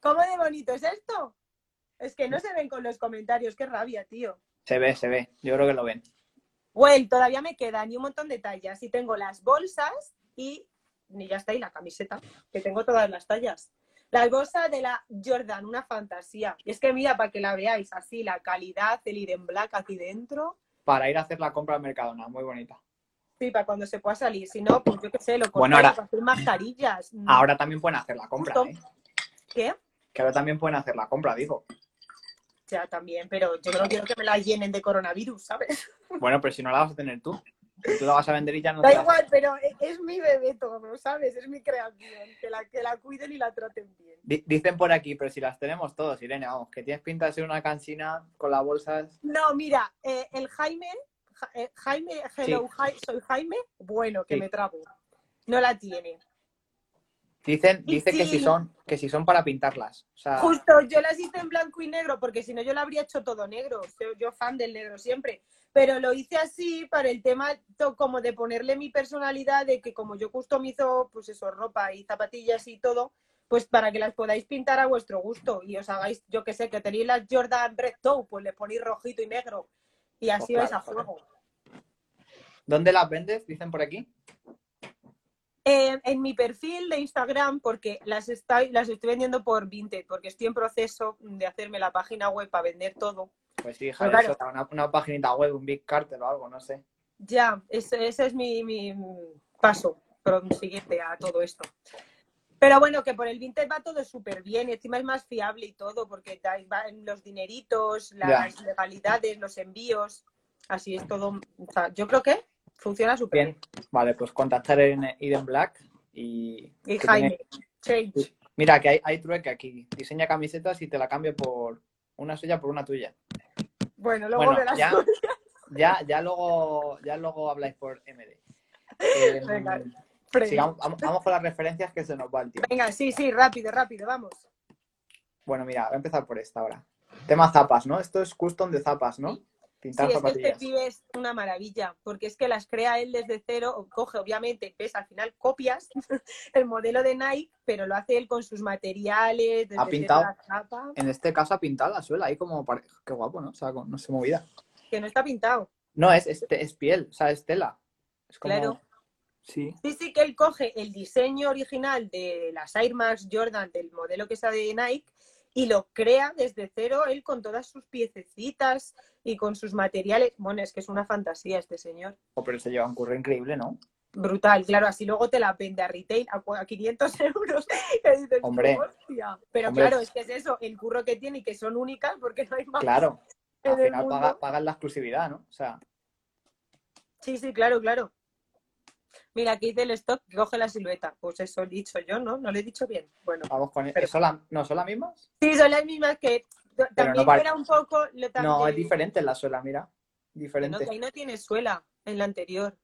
¿Cómo de bonito es esto? Es que no se ven con los comentarios, qué rabia, tío. Se ve, se ve. Yo creo que lo ven. Well, todavía me quedan y un montón de tallas. Y tengo las bolsas y, y ya está, y la camiseta, que tengo todas las tallas. La bolsa de la Jordan, una fantasía. Y es que mira, para que la veáis así, la calidad, el ir en black aquí dentro. Para ir a hacer la compra al Mercadona, muy bonita. Sí, para cuando se pueda salir. Si no, pues yo qué sé, lo Bueno, ahora- para hacer mascarillas. *clears throat* Mm, Ahora también pueden hacer la compra. ¿eh? ¿Qué? Que ahora también pueden hacer la compra, digo. Sea, también, pero yo no quiero que me la llenen de coronavirus, ¿sabes? *laughs* Bueno, pero si no la vas a tener tú. Si tú la vas a vender y ya no te Da la- igual, pero e- es mi bebé todo, ¿sabes? Es mi creación. Que la, que la cuiden y la traten bien. Di- Dicen por aquí, pero si las tenemos todos, Irene, vamos, que tienes pinta de ser una cansina con las bolsas. No, mira, eh, el Jaime, Ja- eh, Jaime, hello, soy Jaime, bueno, que Sí. me trabo. No la tiene. Dicen, Y dicen que sí. si son, que si son para pintarlas. O sea, Justo, yo las hice en blanco y negro, porque si no yo la habría hecho todo negro. Yo, yo fan del negro siempre. Pero lo hice así para el tema como de ponerle mi personalidad, de que como yo customizo, pues eso, ropa y zapatillas y todo, pues para que las podáis pintar a vuestro gusto y os hagáis, yo que sé, que tenéis las Jordan Red Toe, pues le ponéis rojito y negro y así Pues vais a juego. ¿Dónde las vendes? Dicen por aquí. Eh, en mi perfil de Instagram, porque las estoy, las estoy vendiendo por Vinted, porque estoy en proceso de hacerme la página web para vender todo. Pues sí, hija, eso, una, una web, un Big Carter o algo, no sé. Ya, ese, ese es mi, mi paso siguiente a todo esto. Pero bueno, que por el Vinted va todo súper bien, y encima es más fiable y todo, porque van los dineritos, las legalidades, los envíos, así es todo. o sea, yo creo que funciona súper Bien. Vale, pues contactar en Eden Black y. Y Jaime, tiene- change. Mira, que hay, hay trueque aquí. Diseña camisetas y te la cambio por una suya por una tuya. Bueno, luego Bueno, de las ya, *laughs* ya, ya luego, ya luego habláis por MD. *laughs* Eh, Venga, Freddy. sigamos- vamos, vamos con las referencias que se nos va el tiempo. Venga, sí, sí, rápido, rápido, vamos. Bueno, mira, voy a empezar por esta ahora. Tema zapas, ¿no? Esto es custom de zapas, ¿no? Sí. Pintar Sí, es que este pibe es una maravilla, porque es que las crea él desde cero, coge, obviamente, ves, al final copias *laughs* el modelo de Nike, pero lo hace él con sus materiales, desde Ha pintado. la En este caso ha pintado la suela ahí como Qué guapo, ¿no? O sea, no sé, movida. que no está pintado. No, es, es, es piel, o sea, es tela. Es como... Claro. Sí. Sí, sí, que él coge el diseño original de las Air Max Jordan, del modelo que sea de Nike, y lo crea desde cero él con todas sus piececitas y con sus materiales. Bueno, es que es una fantasía este señor. Oh, pero se lleva un curro increíble, ¿no? Brutal, claro, así luego te la vende a retail a cu- a 500 *laughs* euros. Dices, Hombre. "Hostia". Pero Hombre. claro, es que es eso, el curro que tiene y que son únicas porque no hay más. Claro. Al final paga- pagan la exclusividad, ¿no? O sea, Sí, sí, claro, claro. Mira, aquí dice el stock que coge la silueta. Pues eso he dicho yo, ¿no? No lo he dicho bien. Bueno, vamos con... Pero- ¿Son la- ¿No son las mismas? sí, son las mismas que también no pare- era un poco. Lo No, es diferente la suela, mira. que no, Diferente. que ahí no tiene suela en la anterior.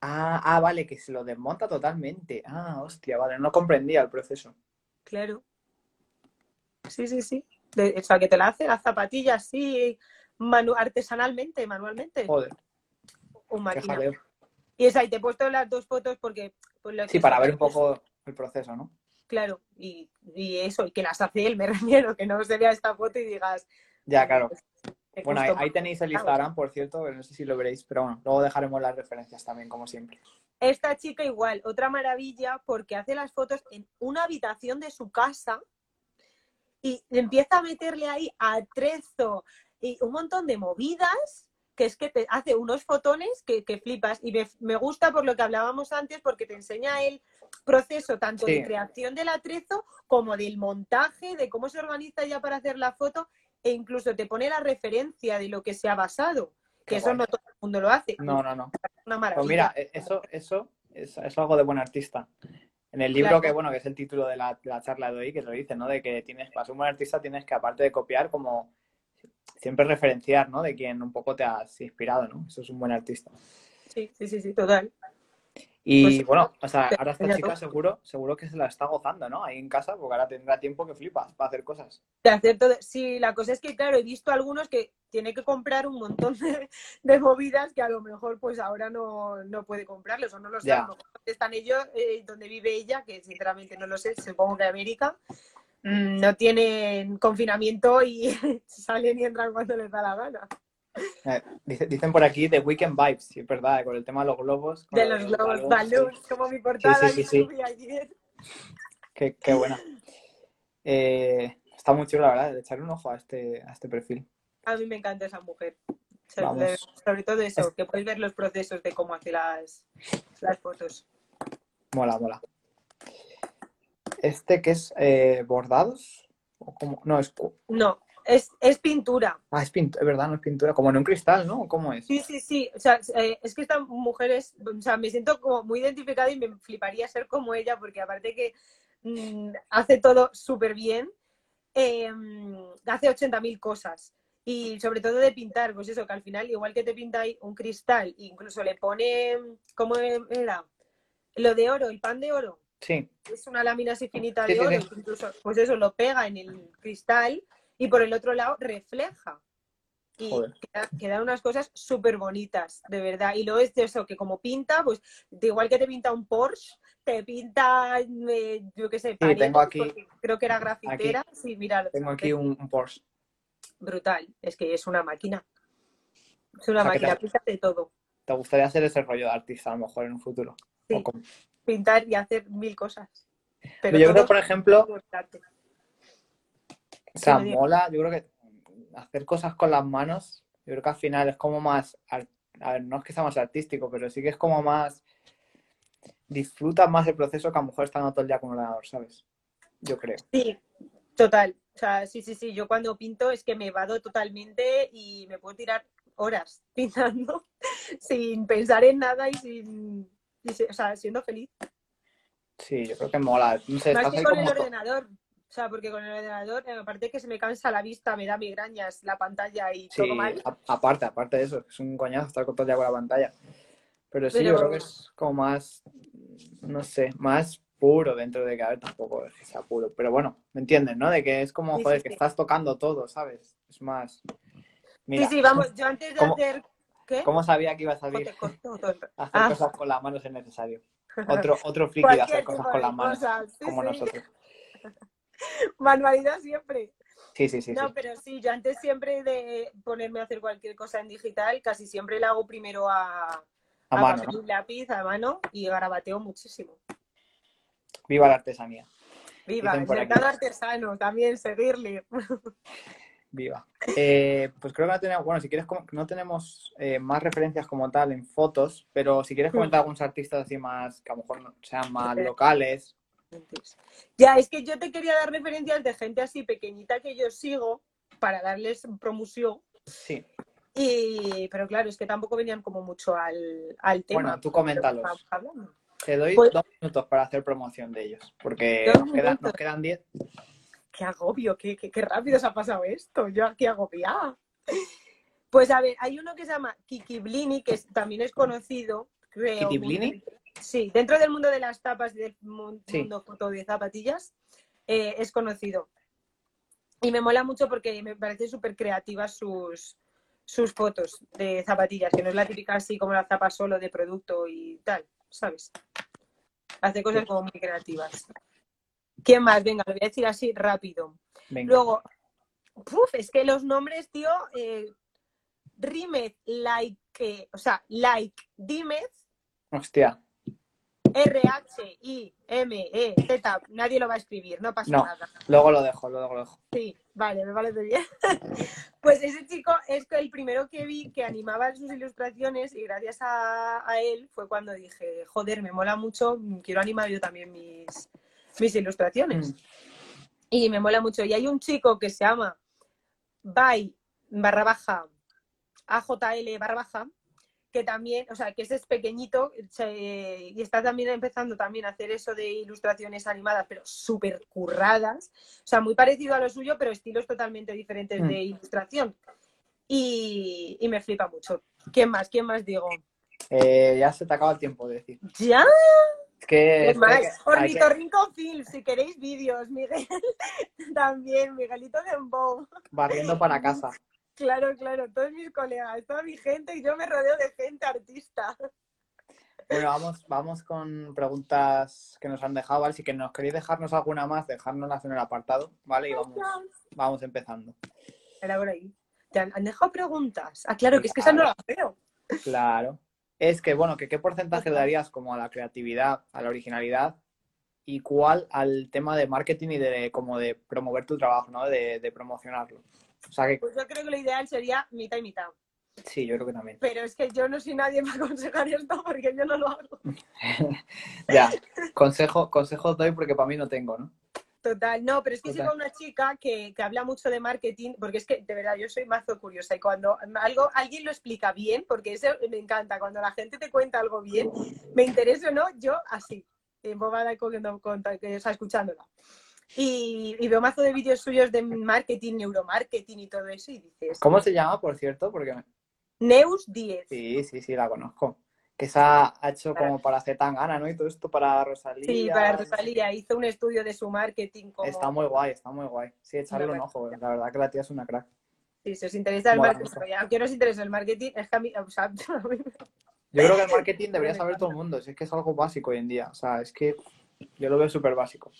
Ah, ah, vale, que se lo desmonta totalmente. Ah, hostia, vale, no comprendía el proceso. Claro. Sí, sí, sí. De- o sea, que te la hace la zapatilla así manu- artesanalmente, manualmente. Joder, qué máquina. jaleo. Y esa, y te he puesto las dos fotos porque. pues, Sí, para ver un poco el proceso, ¿no? Claro, y, y eso, y que las hace él, me *laughs* refiero, que no se vea esta foto y digas. Ya, claro. qué Bueno, ahí, ahí tenéis el Instagram, por cierto, no sé si lo veréis, pero bueno, luego dejaremos las referencias también, como siempre. Esta chica igual, otra maravilla, porque hace las fotos en una habitación de su casa y empieza a meterle ahí atrezo y un montón de movidas que es que te hace unos fotones que, que flipas. Y me, me gusta por lo que hablábamos antes, porque te enseña el proceso tanto Sí. de creación del atrezo como del montaje, de cómo se organiza ya para hacer la foto, e incluso te pone la referencia de lo que se ha basado. Qué Que eso guay. no todo el mundo lo hace. No, no, no. Una maravilla. Pues mira, e- eso, eso es, es algo de buen artista. En el libro Claro. que, bueno, que es el título de la, la charla de hoy, que lo dice, ¿no? De que tienes, para ser un buen artista tienes que, aparte de copiar, como siempre referenciar, ¿no? De quien un poco te has inspirado, ¿no? Eso es un buen artista. Sí, sí, sí, sí, total. Y Pues, bueno, o sea, ahora esta chica todo. seguro, seguro que se la está gozando, ¿no? Ahí en casa, porque ahora tendrá tiempo que flipas para hacer cosas. De hacer todo. Sí, la cosa es que, claro, he visto algunos que tiene que comprar un montón de, de movidas que a lo mejor pues ahora no, no puede comprarlos o no los sé. Ya. A lo mejor están ellos, eh, donde vive ella, que sinceramente no lo sé, supongo que América. Mm, no tienen confinamiento y *laughs* salen y entran cuando les da la gana. Eh, dice- dicen por aquí de Weekend Vibes, sí, es verdad, con el tema de los globos. De lo los del globos balón, sí. balloons, como mi portada sí, sí, que sí. ayer. Qué, qué buena. Eh, está muy chulo, la verdad, de echarle un ojo a este, a este perfil. A mí me encanta esa mujer. Sobre todo eso, que puedes ver los procesos de cómo hace las, las fotos. Mola, mola. Este que es eh, bordados, ¿O cómo? No, es, No, es, es pintura. ah, es pintura, es verdad, no es pintura, como en un cristal, ¿no? ¿Cómo es? Sí, sí, sí. O sea, eh, es que esta mujer es, o sea, me siento como muy identificada y me fliparía ser como ella, porque aparte que mm, hace todo súper bien, eh, hace 80.000 cosas. Y sobre todo de pintar, pues eso, que al final, igual que te pinta ahí un cristal, incluso le pone, ¿cómo era? Lo de oro, el pan de oro. Sí, Es una lámina así finita Sí, de oro, sí. incluso, pues eso, lo pega en el cristal y por el otro lado refleja. Y queda- quedan unas cosas súper bonitas, de verdad. Y luego es de eso, que como pinta, pues de igual que te pinta un Porsche, te pinta, eh, yo qué sé, paredes, tengo aquí- creo que era grafitera. Sí, mira, tengo aquí un, un Porsche. brutal. Es que es una máquina. Es una O sea, que máquina, te- pinta de todo. ¿Te gustaría hacer ese rollo de artista a lo mejor en un futuro? Sí. O Pintar y hacer mil cosas. Pero yo creo, por ejemplo, o sea, Sí, mola, yo creo que hacer cosas con las manos, yo creo que al final es como más, a ver, no es que sea más artístico, pero sí que es como más, disfrutas más el proceso que a lo mejor estando todo el día con un ordenador, ¿sabes? Yo creo. Sí, total. O sea, sí, sí, sí. Yo cuando pinto es que me vado totalmente y me puedo tirar horas *laughs* pintando sin pensar en nada y sin. O sea, siendo feliz. Sí, yo creo que mola. No sé, Más que con como el ordenador. O sea, porque con el ordenador, eh, aparte que se me cansa la vista, me da migrañas la pantalla y Sí, todo mal. aparte, aparte de eso, es un coñazo estar todo el día con la pantalla. Pero sí, Pero- yo creo que es como más, no sé, más puro dentro de que, a ver, tampoco es que sea puro. Pero bueno, ¿me entiendes, no? De que es como, Sí, joder, sí, que estás tocando todo, ¿sabes? Es más... Mira, sí, sí, vamos. Yo antes de ¿Cómo- hacer. ¿Qué? ¿cómo sabía que iba a salir *laughs* hacer Ah. cosas con las manos es necesario? *laughs* Otro, otro friki de hacer cosas con las manos, sí, como sí. nosotros. *laughs* Manualidad siempre. Sí, sí, sí, No, sí. pero sí, yo antes siempre de ponerme a hacer cualquier cosa en digital, casi siempre la hago primero a, A a mano, papel ¿no? y lápiz, a mano, y garabateo muchísimo. Viva la artesanía. Viva, el mercado artesano, también seguirle. Viva. Eh, pues creo que no tenemos, bueno, si quieres, no tenemos eh, más referencias como tal en fotos, pero si quieres Hmm. comentar algunos artistas así más, que a lo mejor sean más locales. Ya, es que yo te quería dar referencias de gente así pequeñita que yo sigo para darles promoción. Sí, Y, pero claro, es que tampoco venían como mucho al, al tema. Bueno, tú coméntalos. Te doy Pues- dos minutos para hacer promoción de ellos, porque nos quedan, nos quedan diez. Qué agobio, qué, qué, qué rápido se ha pasado esto, yo aquí agobiada. Pues a ver, hay uno que se llama Kiki Blini, que es- también es conocido, creo. ¿Kiki Blini? Sí, dentro del mundo de las tapas y del mu- Sí. mundo foto de zapatillas, eh, es conocido. Y me mola mucho porque me parece súper creativas sus, sus fotos de zapatillas, que no es la típica así como la zapa solo de producto y tal, ¿sabes? Hace cosas como muy creativas. ¿Quién más? Venga, lo voy a decir así rápido. Venga. Luego, puf, es que los nombres, tío, eh, like, eh, o sea, like, Dimez, Hostia, R-H-I-M-E-Z, nadie lo va a escribir, no pasa No. nada. luego lo dejo, luego lo dejo. Sí, vale, me parece bien. *laughs* Pues ese chico es que el primero que vi que animaba sus ilustraciones y gracias a, a él fue cuando dije, joder, me mola mucho, quiero animar yo también mis, mis ilustraciones. Mm. Y me mola mucho. Y hay un chico que se llama By barra baja AJL barra baja, que también, o sea, que ese es pequeñito se- y está también empezando también a hacer eso de ilustraciones animadas, pero súper curradas. O sea, muy parecido a lo suyo, pero estilos totalmente diferentes Mm. de ilustración. Y, y me flipa mucho. ¿Quién más? ¿Quién más digo? Eh, ya se te acaba el tiempo de decir. ¿Ya? Es que, ¿Qué es más? que- Ornitorrinco Film, si queréis vídeos, Miguel. *laughs* También, Miguelito Dembow. barriendo para casa. Claro, claro, todos mis colegas, toda mi gente y yo me rodeo de gente artista. Bueno, vamos, vamos con preguntas que nos han dejado, ¿vale? Si que nos queréis dejarnos alguna más, dejárnoslas en el apartado, ¿vale? Y vamos, vamos empezando. Era por ahí. ¿Te han, han dejado preguntas? Ah, claro, que es que esa no la veo. Claro. Es que, bueno, que qué porcentaje le darías como a la creatividad, a la originalidad y cuál al tema de marketing y de como de promover tu trabajo, ¿no? De, de promocionarlo. O sea que Pues yo creo que lo ideal sería mitad y mitad. sí, yo creo que también. Pero es que yo no soy nadie para *laughs* aconsejar esto porque yo no lo hago. *laughs* Ya, consejo, consejos doy porque para mí no tengo, ¿no? Total, no, pero es que Total. sigo una chica que, que habla mucho de marketing, porque es que de verdad yo soy mazo curiosa y cuando algo alguien lo explica bien, porque eso me encanta, cuando la gente te cuenta algo bien, me interesa o no, yo así, embobada cogiendo conta, que está escuchándola. Y, y veo mazo de vídeos suyos de marketing, neuromarketing y todo eso, y dices, ¿Cómo se llama, por cierto? Porque Neus 10. sí, sí, sí, la conozco. Que esa ha hecho como para hacer tan gana, ¿no? Y todo esto para Rosalía. Sí, para Rosalía, hizo un estudio de su marketing como... Está muy guay, está muy guay. Sí, echarle un ojo, la verdad que la tía es una crack. Sí, si os interesa el Mola marketing, mucho. aunque no os interesa el marketing, es que a mí, o sea, *laughs* Yo creo que el marketing debería *laughs* saber todo el mundo, si es que es algo básico hoy en día. O sea, es que yo lo veo súper básico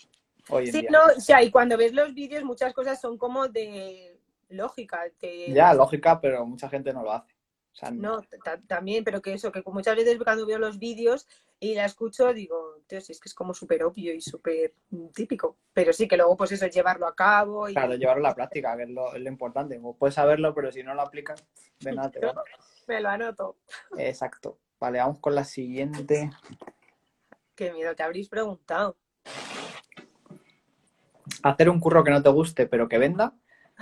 hoy en Sí, día. no, o sea, y cuando ves los vídeos muchas cosas son como de lógica, que Ya, lógica, pero mucha gente no lo hace. O sea, no, ta- también, pero que eso, que muchas veces cuando veo los vídeos y la escucho digo, tío, si es que es como súper obvio y súper típico, pero sí que luego pues eso, llevarlo a cabo y Claro, llevarlo a la práctica, que es lo, es lo importante. Como puedes saberlo, pero si no lo aplicas, de nada te *laughs* vale. me lo anoto. Exacto. Vale, vamos con la siguiente. Qué miedo, te habréis preguntado. Hacer un curro que no te guste, pero que venda,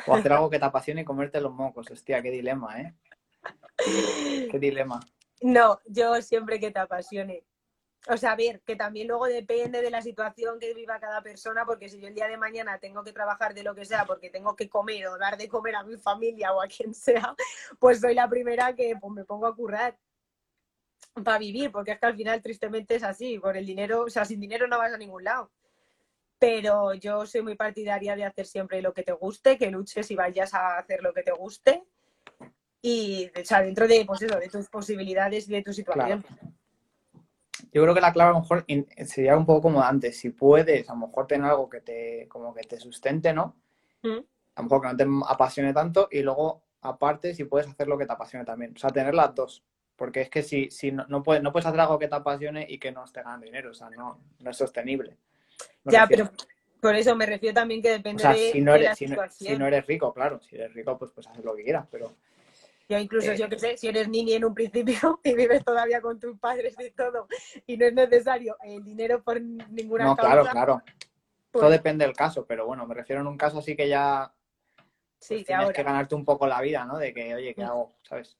o hacer algo que te apasione y comerte los mocos. Hostia, qué dilema, ¿eh? *laughs* Qué dilema. No, yo siempre que te apasione. O sea, a ver, que también luego depende de la situación que viva cada persona, porque si yo el día de mañana tengo que trabajar de lo que sea, porque tengo que comer o dar de comer a mi familia o a quien sea, pues soy la primera que pues, me pongo a currar para vivir, porque es que al final tristemente es así, por el dinero, o sea, sin dinero no vas a ningún lado. Pero yo soy muy partidaria de hacer siempre lo que te guste, que luches y vayas a hacer lo que te guste. Y, o sea, dentro de, pues eso, de tus posibilidades y de tu situación. Yo creo que la clave a lo mejor sería un poco como antes. Si puedes, a lo mejor tener algo que te, como que te sustente, ¿no? Mm. A lo mejor que no te apasione tanto y luego, aparte, si puedes hacer lo que te apasione también. O sea, tener las dos. Porque es que si, si no, no puedes, no puedes hacer algo que te apasione y que no esté ganando dinero. O sea, no, no es sostenible. Me Ya, refiero. pero por eso me refiero también que O depende sea, de, si no, de eres, la si, no, situación. si no eres rico, claro. Si eres rico, pues puedes hacer lo que quieras. Pero Yo incluso, Eh, yo que sé, si eres niño en un principio *laughs* y vives todavía con tus padres y todo, y no es necesario el dinero por ninguna no, causa, claro, claro. pues, Todo depende del caso. Pero bueno, me refiero en un caso así que ya sí, pues tienes ahora. que ganarte un poco la vida, ¿no? De que, oye, ¿qué Mm. hago? ¿Sabes?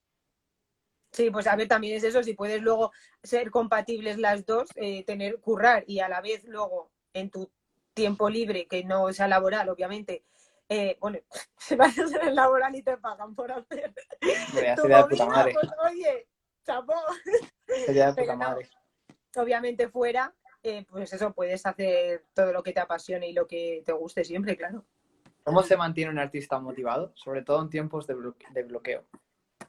Sí, pues a ver, también es eso, si puedes luego ser compatibles las dos, eh, tener, currar y a la vez luego en tu tiempo libre, que no sea laboral, obviamente, eh, bueno, *laughs* si vas a ser laboral y te pagan por hacer Hombre, tu sería de puta movida, madre. pues oye, chapó. Sería de Pero puta no. madre. obviamente fuera, eh, pues eso, puedes hacer todo lo que te apasione y lo que te guste siempre, claro. ¿Cómo se mantiene un artista motivado? Sobre todo en tiempos de, bloque- de bloqueo.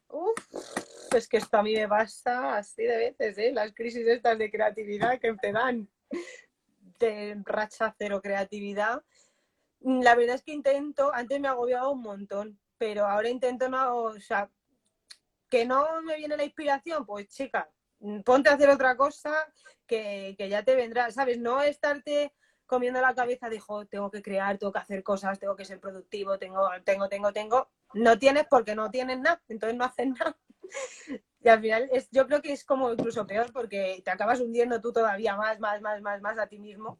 Uf, es que esto a mí me pasa así de veces, ¿eh? Las crisis estas de creatividad que te dan de racha cero creatividad. La verdad es que intento, antes me agobiaba un montón, pero ahora intento no, o sea, que no me viene la inspiración, pues chica, mm, ponte a hacer otra cosa que, que ya te vendrá, ¿sabes? No estarte comiendo la cabeza de, "Jo, tengo que crear, tengo que hacer cosas, tengo que ser productivo, tengo, tengo, tengo, tengo. No tienes porque no tienes nada, entonces no haces nada. *laughs* Y al final es, yo creo que es como incluso peor porque te acabas hundiendo tú todavía más, más, más, más, más a ti mismo.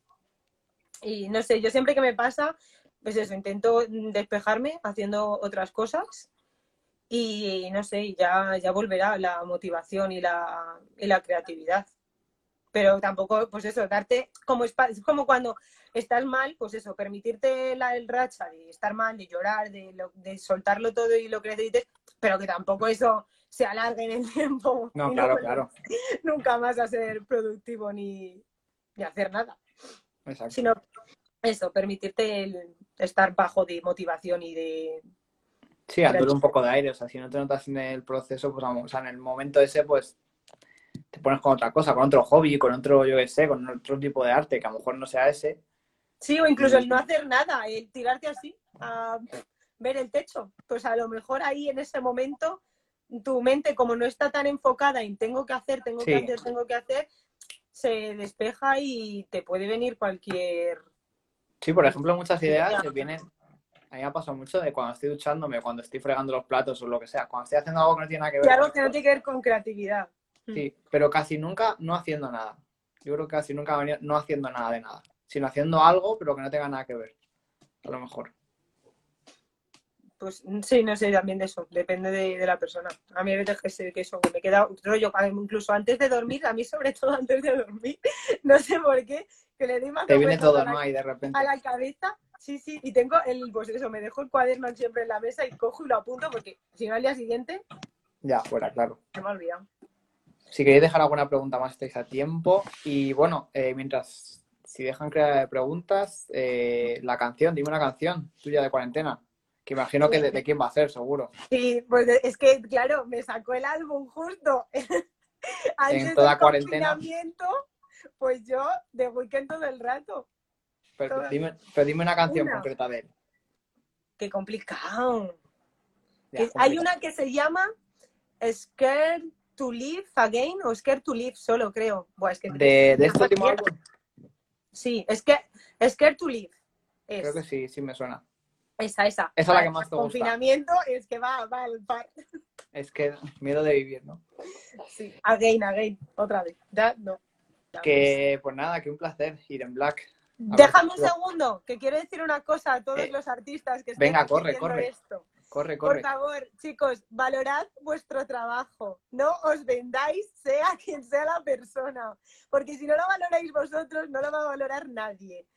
Y no sé, yo siempre que me pasa, pues eso, intento despejarme haciendo otras cosas y no sé, y ya, ya volverá la motivación y la, y la creatividad. Pero tampoco, pues eso, darte como espa- es como cuando estás mal, pues eso, permitirte la, el racha de estar mal, de llorar, de, lo- de soltarlo todo y lo que necesites, pero que tampoco eso se alargue en el *laughs* tiempo. No, claro, claro. *laughs* Nunca más a ser productivo ni, ni hacer nada, Exacto. sino eso, permitirte el estar bajo de motivación y de... Sí, dándole un poco de aire. O sea, si no te notas en el proceso, pues vamos, o sea, en el momento ese, pues te pones con otra cosa, con otro hobby, con otro, yo qué sé, con otro tipo de arte, que a lo mejor no sea ese. Sí, o incluso el no hacer nada, el tirarte así, a ver el techo. Pues a lo mejor ahí en ese momento tu mente, como no está tan enfocada en tengo que hacer, tengo que hacer, tengo que hacer, se despeja y te puede venir cualquier... Sí, por ejemplo, muchas ideas vienen. A mí me ha pasado mucho de cuando estoy duchándome, cuando estoy fregando los platos o lo que sea. Cuando estoy haciendo algo que no tiene nada que ver. Y algo que no tiene que ver con creatividad. Sí, pero casi nunca no haciendo nada. Yo creo que casi nunca no haciendo nada de nada, sino haciendo algo, pero que no tenga nada que ver. A lo mejor. Pues sí, no sé también de eso, depende de, de la persona. A mí a veces que sé que eso, que me queda rollo, incluso antes de dormir, a mí sobre todo antes de dormir, *laughs* no sé por qué, que le doy más Te viene todo, a la- ¿no? Ahí de repente. a la cabeza. Sí, sí, y tengo el, pues eso, me dejo el cuaderno siempre en la mesa y cojo y lo apunto porque si no al día siguiente Ya, fuera, claro. se me ha olvidado. Si queréis dejar alguna pregunta más, estáis a tiempo. Y bueno, eh, mientras, si dejan crear preguntas, eh, la canción, dime una canción tuya de cuarentena. Que imagino que de, de quién va a ser, seguro. Sí, pues es que, claro, me sacó el álbum justo *laughs* antes toda del cuarentena. confinamiento, pues yo de weekend todo el rato. Pero dime, pero dime una canción Una. concreta de él. Qué complicado. Ya, hay una que se llama Scared to Live Again o Scared to Live solo, creo. Buah, es que De, de este último álbum, Sí, es que Scared to Live. Es. creo que sí, sí me suena. Esa, esa. Esa es la que más te gusta. Confinamiento es que va, va al par. Es que miedo de vivir, ¿no? Sí, again, again, otra vez. Ya, no. Ya, Que pues nada, que un placer ir en Black. a Déjame ver, un segundo, que quiero decir una cosa a todos Eh, los artistas que estén venga, corre, corre. esto. Corre, Por corre. favor, chicos, valorad vuestro trabajo. No os vendáis, sea quien sea la persona. Porque si no lo valoráis vosotros, no lo va a valorar nadie.